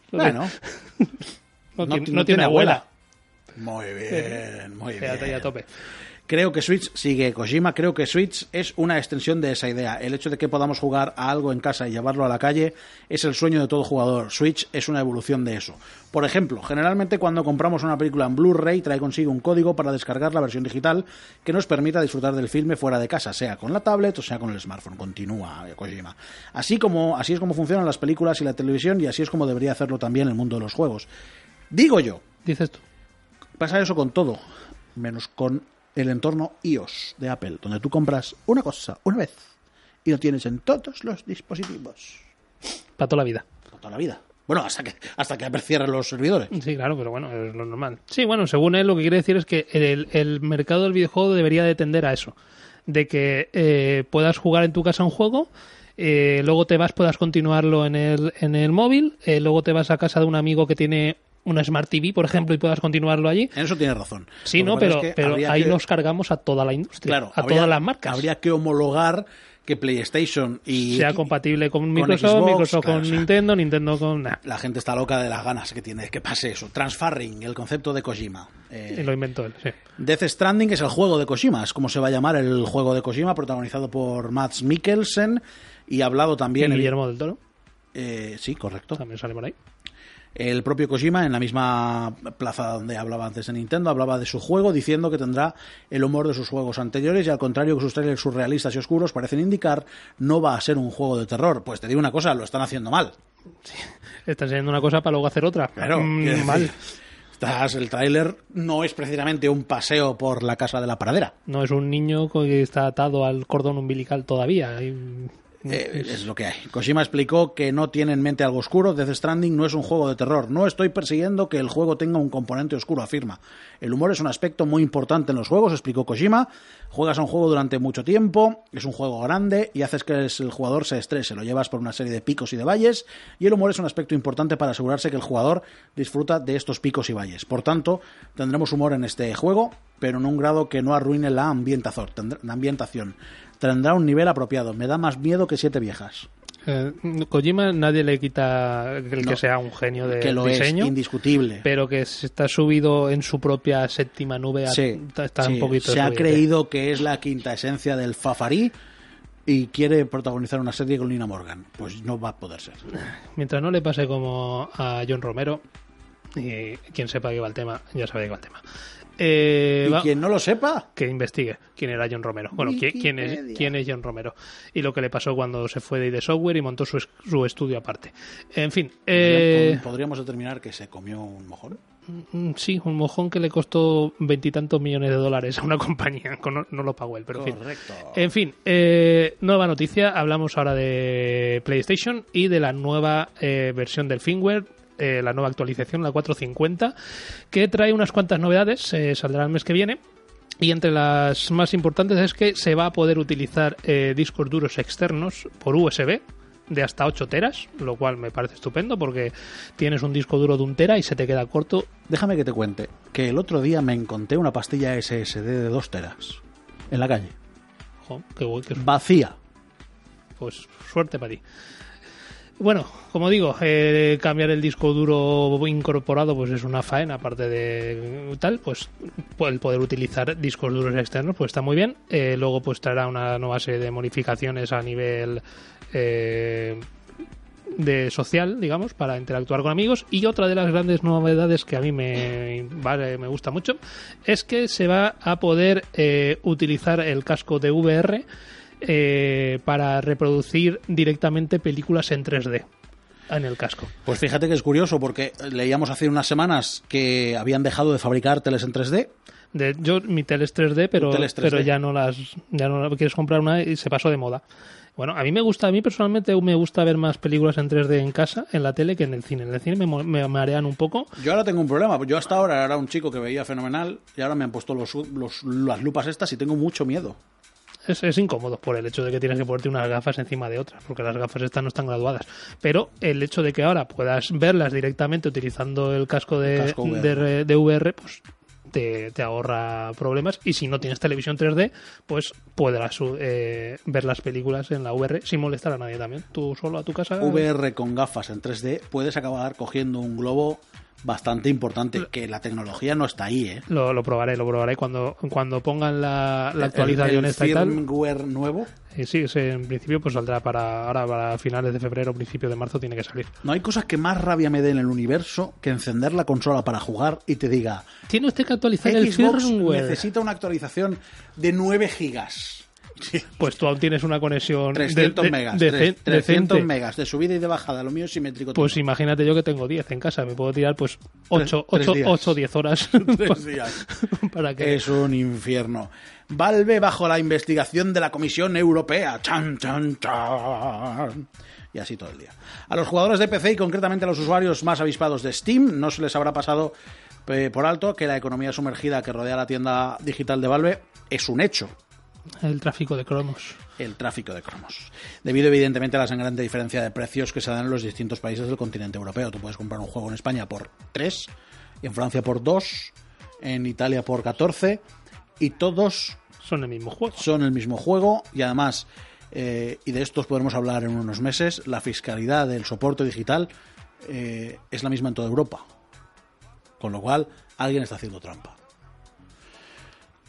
Bueno, No, no, tiene, no tiene abuela. Muy bien, muy Quédate ahí bien. a tope. Creo que Switch, sigue Kojima, creo que Switch es una extensión de esa idea. El hecho de que podamos jugar a algo en casa y llevarlo a la calle es el sueño de todo jugador. Switch es una evolución de eso. Por ejemplo, generalmente cuando compramos una película en Blu-ray trae consigo un código para descargar la versión digital que nos permita disfrutar del filme fuera de casa, sea con la tablet o sea con el smartphone. Continúa eh, Kojima. Así como así es como funcionan las películas y la televisión y así es como debería hacerlo también el mundo de los juegos. Digo yo, Dices tú. Pasa eso con todo, menos con el entorno iOS de Apple, donde tú compras una cosa una vez y lo tienes en todos los dispositivos. Para toda la vida. Por toda la vida. Bueno, hasta que, hasta que Apple cierre los servidores. Sí, claro, pero bueno, es lo normal. Sí, bueno, según él lo que quiere decir es que el, el mercado del videojuego debería de tender a eso. De que eh, puedas jugar en tu casa un juego, eh, luego te vas, puedas continuarlo en el, en el móvil, eh, luego te vas a casa de un amigo que tiene una Smart TV, por ejemplo, y puedas continuarlo allí. En eso tienes razón. Sí, Lo no, pero, es que pero ahí que- nos cargamos a toda la industria, claro, a habría- todas las marcas. Habría que homologar que PlayStation y sea compatible con Microsoft, Xbox, Microsoft claro, con o sea, Nintendo, Nintendo con... nah, La gente está loca de las ganas que tiene que pase eso. Transfarring, el concepto de Kojima. Eh, y lo inventó él, sí. Death Stranding es el juego de Kojima, es como se va a llamar el juego de Kojima, protagonizado por Mads Mikkelsen y hablado Y también... Guillermo del Toro Eh, sí, correcto. también sale por ahí. El propio Kojima, en la misma plaza donde hablaba antes de Nintendo, hablaba de su juego diciendo que tendrá el humor de sus juegos anteriores y al contrario que sus trailers surrealistas y oscuros parecen indicar, no va a ser un juego de terror. Pues te digo una cosa, lo están haciendo mal. Está enseñando una cosa para luego hacer otra. Claro, Mm, mal. Estás, el tráiler no es precisamente un paseo por la casa de la pradera. No es un niño que está atado al cordón umbilical todavía. Eh, es lo que hay. Kojima explicó que no tiene en mente algo oscuro. Death Stranding no es un juego de terror. No estoy persiguiendo que el juego tenga un componente oscuro, afirma. El humor es un aspecto muy importante en los juegos, explicó Kojima. Juegas a un juego durante mucho tiempo, es un juego grande y haces que el jugador se estrese. Lo llevas por una serie de picos y de valles y el humor es un aspecto importante para asegurarse que el jugador disfruta de estos picos y valles. Por tanto, tendremos humor en este juego, pero en un grado que no arruine la ambientación. Tendrá un nivel apropiado. Me da más miedo que siete viejas. eh, Kojima nadie le quita el No. que sea un genio de que lo diseño, es, indiscutible. pero que se está subido en su propia séptima nube. a- Sí, está, está sí, un poquito se ha subido. creído que es la quinta esencia del Fafarí y quiere protagonizar una serie con Lina Morgan. Pues no va a poder ser. Mientras no le pase como a John Romero, y quien sepa qué va el tema, ya sabe qué va el tema. Eh, Y va- quien no lo sepa, que investigue quién era John Romero. Bueno, ¿quién, quién es, quién es John Romero. Y lo que le pasó cuando se fue de ID Software y montó su, su estudio aparte. En fin, eh, podríamos determinar que se comió un mojón. mm, sí, un mojón que le costó veintitantos millones de dólares a una compañía. No, no lo pagó él, pero en fin. Correcto. En fin, eh, nueva noticia. Hablamos ahora de PlayStation y de la nueva eh, versión del firmware, eh, la nueva actualización, la 450, que trae unas cuantas novedades. eh, saldrá el mes que viene. Y entre las más importantes es que se va a poder utilizar eh, discos duros externos por USB de hasta 8 teras, lo cual me parece estupendo porque tienes un disco duro de un tera y se te queda corto. Déjame que te cuente que el otro día me encontré una pastilla SSD de dos teras en la calle. Jo, qué guay, qué Vacía. pues suerte para ti. Bueno, como digo, eh, cambiar el disco duro incorporado pues es una faena, aparte de tal, pues el poder utilizar discos duros externos pues está muy bien. Eh, luego pues traerá una nueva serie de modificaciones a nivel eh, de social, digamos, para interactuar con amigos. Y otra de las grandes novedades que a mí me, me gusta mucho es que se va a poder utilizar el casco de VR eh, para reproducir directamente películas en 3D en el casco. Pues fíjate que es curioso porque leíamos hace unas semanas que habían dejado de fabricar teles en 3D. De, yo mi tele es 3D, pero, Tu tele es 3D. pero ya no las ya no quieres comprar una y se pasó de moda. Bueno, a mí me gusta, a mí personalmente me gusta ver más películas en 3D en casa, en la tele, que en el cine. En el cine me, marean un poco. Yo ahora tengo un problema. Yo hasta ahora era un chico que veía fenomenal y ahora me han puesto los, los- las lupas estas y tengo mucho miedo. Es, es incómodo por el hecho de que tienes que ponerte unas gafas encima de otras, porque las gafas estas no están graduadas. Pero el hecho de que ahora puedas verlas directamente utilizando el casco de, El casco VR. de, de VR, pues te, te ahorra problemas. Y si no tienes televisión 3D, pues podrás eh, ver las películas en la VR sin molestar a nadie también. Tú solo a tu casa. VR con gafas en 3D puedes acabar cogiendo un globo bastante importante. Que la tecnología no está ahí, ¿eh? Lo, lo probaré, lo probaré cuando, cuando pongan la, la actualización el, el esta y tal. firmware nuevo. Eh, sí, en principio pues saldrá para ahora para finales de febrero, principio de marzo tiene que salir. No hay cosas que más rabia me dé en el universo que encender la consola para jugar y te diga Tiene usted que actualizar el Xbox firmware. necesita una actualización de 9 gigas. Pues tú aún tienes una conexión de- 300 de- megas. de- tres- 300 decente. megas de subida y de bajada. Lo mío es simétrico. Pues todo. imagínate yo que tengo 10 en casa, me puedo tirar pues 8 tres días. o 10 horas Tres días. para que Es un infierno. Valve bajo la investigación de la Comisión Europea. Chan, chan, chan. Y así todo el día. A los jugadores de PC y concretamente a los usuarios más avispados de Steam no se les habrá pasado eh, por alto que la economía sumergida que rodea la tienda digital de Valve es un hecho. El tráfico de cromos. el tráfico de cromos. Debido evidentemente a la sangrante diferencia de precios que se dan en los distintos países del continente europeo. Tú puedes comprar un juego en España por 3, en Francia por 2, en Italia por 14 y todos Son el mismo juego. son el mismo juego y además, eh, y de estos podremos hablar en unos meses, la fiscalidad del soporte digital eh, es la misma en toda Europa. Con lo cual, alguien está haciendo trampa.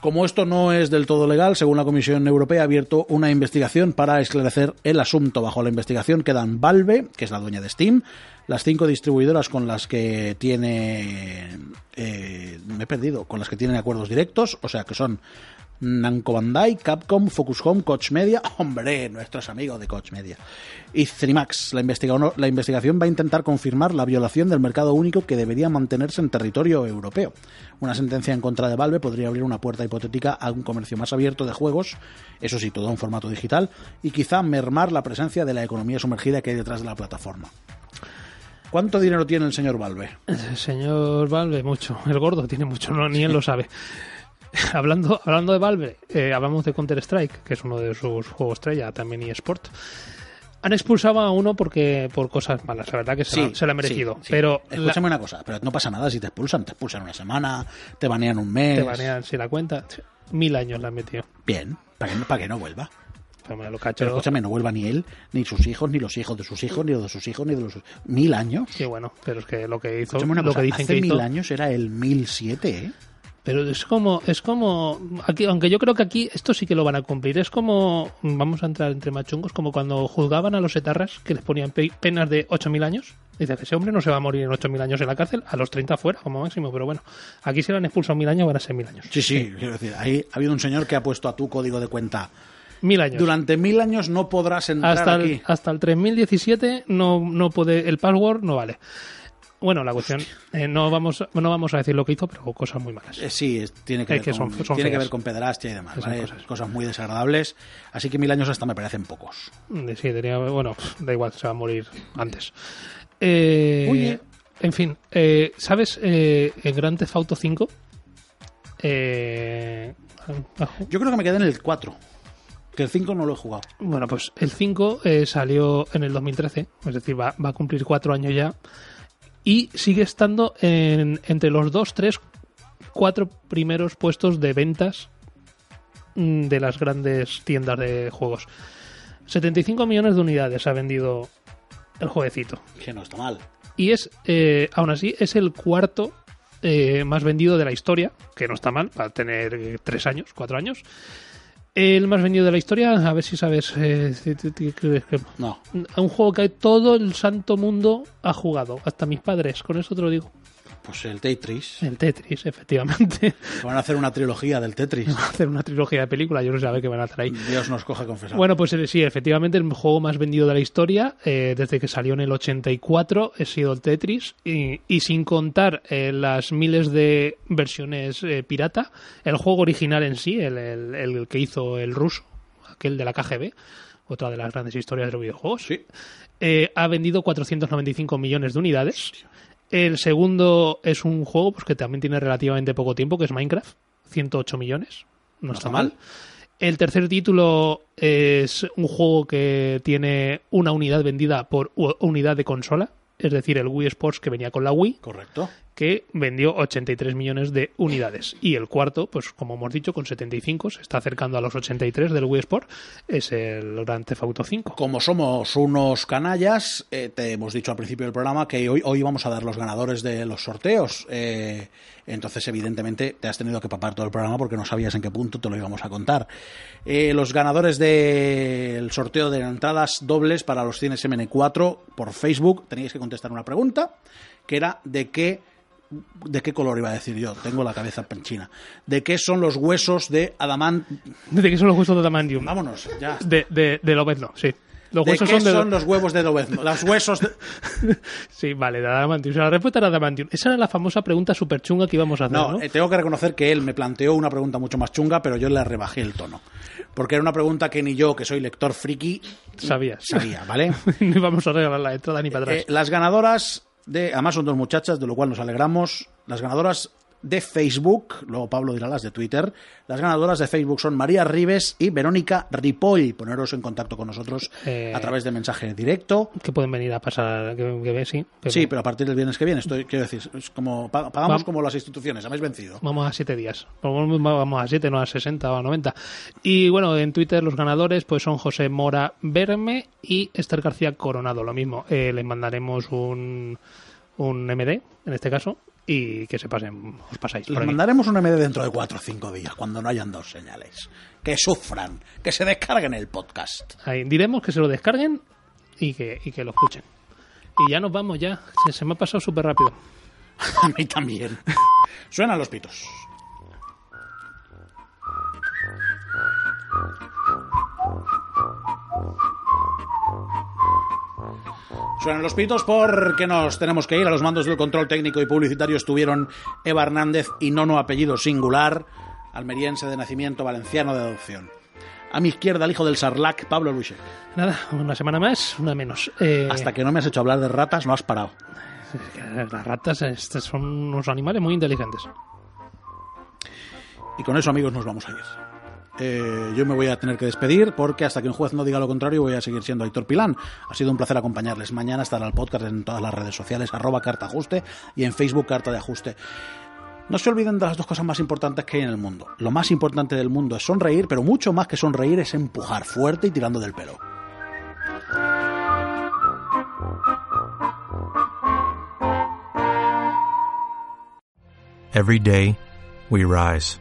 Como esto no es del todo legal, según la Comisión Europea ha abierto una investigación para esclarecer el asunto. Bajo la investigación quedan Valve, que es la dueña de Steam, las cinco distribuidoras con las que tiene... eh, me he perdido, con las que tienen acuerdos directos, o sea que son Namco Bandai, Capcom, Focus Home, Koch Media, hombre, nuestros amigos de Koch Media, y Cinemax. La, investiga- la investigación va a intentar confirmar la violación del mercado único que debería mantenerse en territorio europeo. Una sentencia en contra de Valve podría abrir una puerta hipotética a un comercio más abierto de juegos, eso sí, todo en formato digital, y quizá mermar la presencia de la economía sumergida que hay detrás de la plataforma. ¿Cuánto dinero tiene el señor Valve? El señor Valve, mucho. El gordo tiene mucho, no, ni él lo sabe. hablando, hablando de Valve, eh, hablamos de Counter-Strike, que es uno de sus juegos estrella, también eSport. Han expulsado a uno porque por cosas malas, la verdad que se, la, se la ha merecido. sí, sí. Pero la- Escúchame una cosa, pero no pasa nada si te expulsan. Te expulsan una semana, te banean un mes. te banean si la cuenta. Mil años la han metido. Bien, para que, no- para que no vuelva. Pero escúchame, no vuelva ni él, ni sus hijos, ni los hijos de sus hijos, ni los de sus hijos, ni de los... Mil años. Sí, bueno, pero es que lo que hizo, Escúchame una lo cosa, que dicen hace que mil años era el 1007, ¿eh? Pero es como, es como, aquí, aunque yo creo que aquí esto sí que lo van a cumplir. Es como, vamos a entrar entre machungos, como cuando juzgaban a los etarras que les ponían pe- penas de 8.000 años. Dice que ese hombre no se va a morir en 8.000 años en la cárcel, a los 30 fuera como máximo. Pero bueno, aquí si le han expulsado mil años van a ser mil años. Sí, sí, quiero decir, ahí ha habido un señor que ha puesto a tu código de cuenta. Mil años. Durante mil años no podrás entrar hasta, aquí. el, hasta el 3017 no, no puede, el password no vale. Bueno, la cuestión, eh, no, vamos, no vamos a decir lo que hizo, pero cosas muy malas. Eh, sí, tiene, que, ver que con, son- son tiene que feas. ver con pederastia y demás, cosas. Cosas muy desagradables. Así que mil años hasta me parecen pocos. De- Sí, tenía, bueno, da igual, se va a morir antes. Eh, Oye. En fin, eh, ¿sabes eh, el Grand Theft Auto 5? Eh, abajo. Yo creo que me quedé en el 4. Que el 5 no lo he jugado. bueno, pues el 5 eh, salió en el 2013, es decir, va, va a cumplir cuatro años ya. Y sigue estando en, entre los dos, tres, cuatro primeros puestos de ventas mm, de las grandes tiendas de juegos. 75 millones de unidades ha vendido el jueguecito. Que no está mal. Y es, eh, aún así, es el cuarto eh, más vendido de la historia, que no está mal, para tener eh, tres años, cuatro años. El más vendido de la historia, a ver si sabes. eh, No. un juego que todo el santo mundo ha jugado, hasta mis padres, con eso te lo digo. Pues el Tetris. El Tetris, efectivamente. Van a hacer una trilogía del Tetris. Hacer una trilogía de películas, yo no sé a ver qué van a hacer ahí. Dios nos coja confesado. Bueno, pues eh, sí, efectivamente el juego más vendido de la historia, eh, desde que salió en el 84, ha sido el Tetris, y, y sin contar eh, las miles de versiones eh, pirata, el juego original en sí, el, el- el que hizo el ruso, aquel de la KGB, otra de las grandes historias de los videojuegos, Sí. eh, ha vendido 495 millones de unidades. El segundo es un juego pues, que también tiene relativamente poco tiempo, que es Minecraft, 108 millones. No, está mal. El tercer título es un juego que tiene una unidad vendida por unidad de consola, es decir, el Wii Sports que venía con la Wii, Correcto. Que vendió 83 millones de unidades. Y el cuarto, pues como hemos dicho, con 75, se está acercando a los 83 del Wii Sport, es el Grand Theft Auto 5. Como somos unos canallas, eh, te hemos dicho al principio del programa que hoy, hoy vamos a dar los ganadores de los sorteos. Eh, entonces, evidentemente, te has tenido que papar todo el programa porque no sabías en qué punto te lo íbamos a contar. Eh, los ganadores del sorteo de entradas dobles para los cines MN4 por Facebook, teníais que contestar una pregunta, que era de qué ¿De qué color iba a decir yo? Tengo la cabeza penchina. ¿De qué son los huesos de Adamant? ¿De qué son los huesos de Adamantium? Vámonos, ya. De, de, de Lobezno, sí. Los ¿De huesos qué son los huevos de Lobezno? Los huesos de... Sí, vale, de Adamantium. O sea, la respuesta era Adamantium. Esa era la famosa pregunta súper chunga que íbamos a hacer, ¿no? No, eh, tengo que reconocer que él me planteó una pregunta mucho más chunga, pero yo le rebajé el tono. Porque era una pregunta que ni yo, que soy lector friki, Sabías. sabía, ¿vale? no íbamos a regalar la entrada ni para atrás. Eh, las ganadoras de. Además, son dos muchachas, de lo cual nos alegramos. Las ganadoras de Facebook, luego Pablo dirá las de Twitter. Las ganadoras de Facebook son María Rives y Verónica Ripoll. Poneros en contacto con nosotros Eh, a través de mensaje directo. que pueden venir a pasar, que, que ve, sí. que Sí, pero a partir del viernes que viene, estoy, quiero decir, es como pa- pagamos Va- como las instituciones, habéis vencido. Vamos a siete días. Vamos a siete, no a 60 o a 90. Y bueno, en Twitter los ganadores pues son José Mora Berme y Esther García Coronado. Lo mismo, eh, les mandaremos un, un MD, en este caso, y que se pasen, os pasáis. Les mandaremos un MD dentro de cuatro o cinco días, cuando no hayan dos señales. Que sufran, que se descarguen el podcast. Ahí, diremos que se lo descarguen y que, y que lo escuchen. Y ya nos vamos, ya. Se, se me ha pasado súper rápido. A mí también. Suenan los pitos. Suenan los pitos porque nos tenemos que ir. A los mandos del control técnico y publicitario estuvieron Eva Hernández y Nono apellido singular, almeriense de nacimiento, valenciano de adopción. A mi izquierda, el hijo del Sarlac, Pablo Luche. Nada, una semana más, una menos. Eh, Hasta que no me has hecho hablar de ratas, no has parado. Las ratas son unos animales muy inteligentes. Y con eso, amigos, nos vamos a ir. Eh, yo me voy a tener que despedir porque hasta que un juez no diga lo contrario voy a seguir siendo Héctor Pilán. Ha sido un placer acompañarles. Mañana estará el podcast en todas las redes sociales, arroba carta ajuste y en Facebook carta de ajuste. No se olviden de las dos cosas más importantes que hay en el mundo. Lo más importante del mundo es sonreír, pero mucho más que sonreír es empujar fuerte y tirando del pelo. Every day, we rise,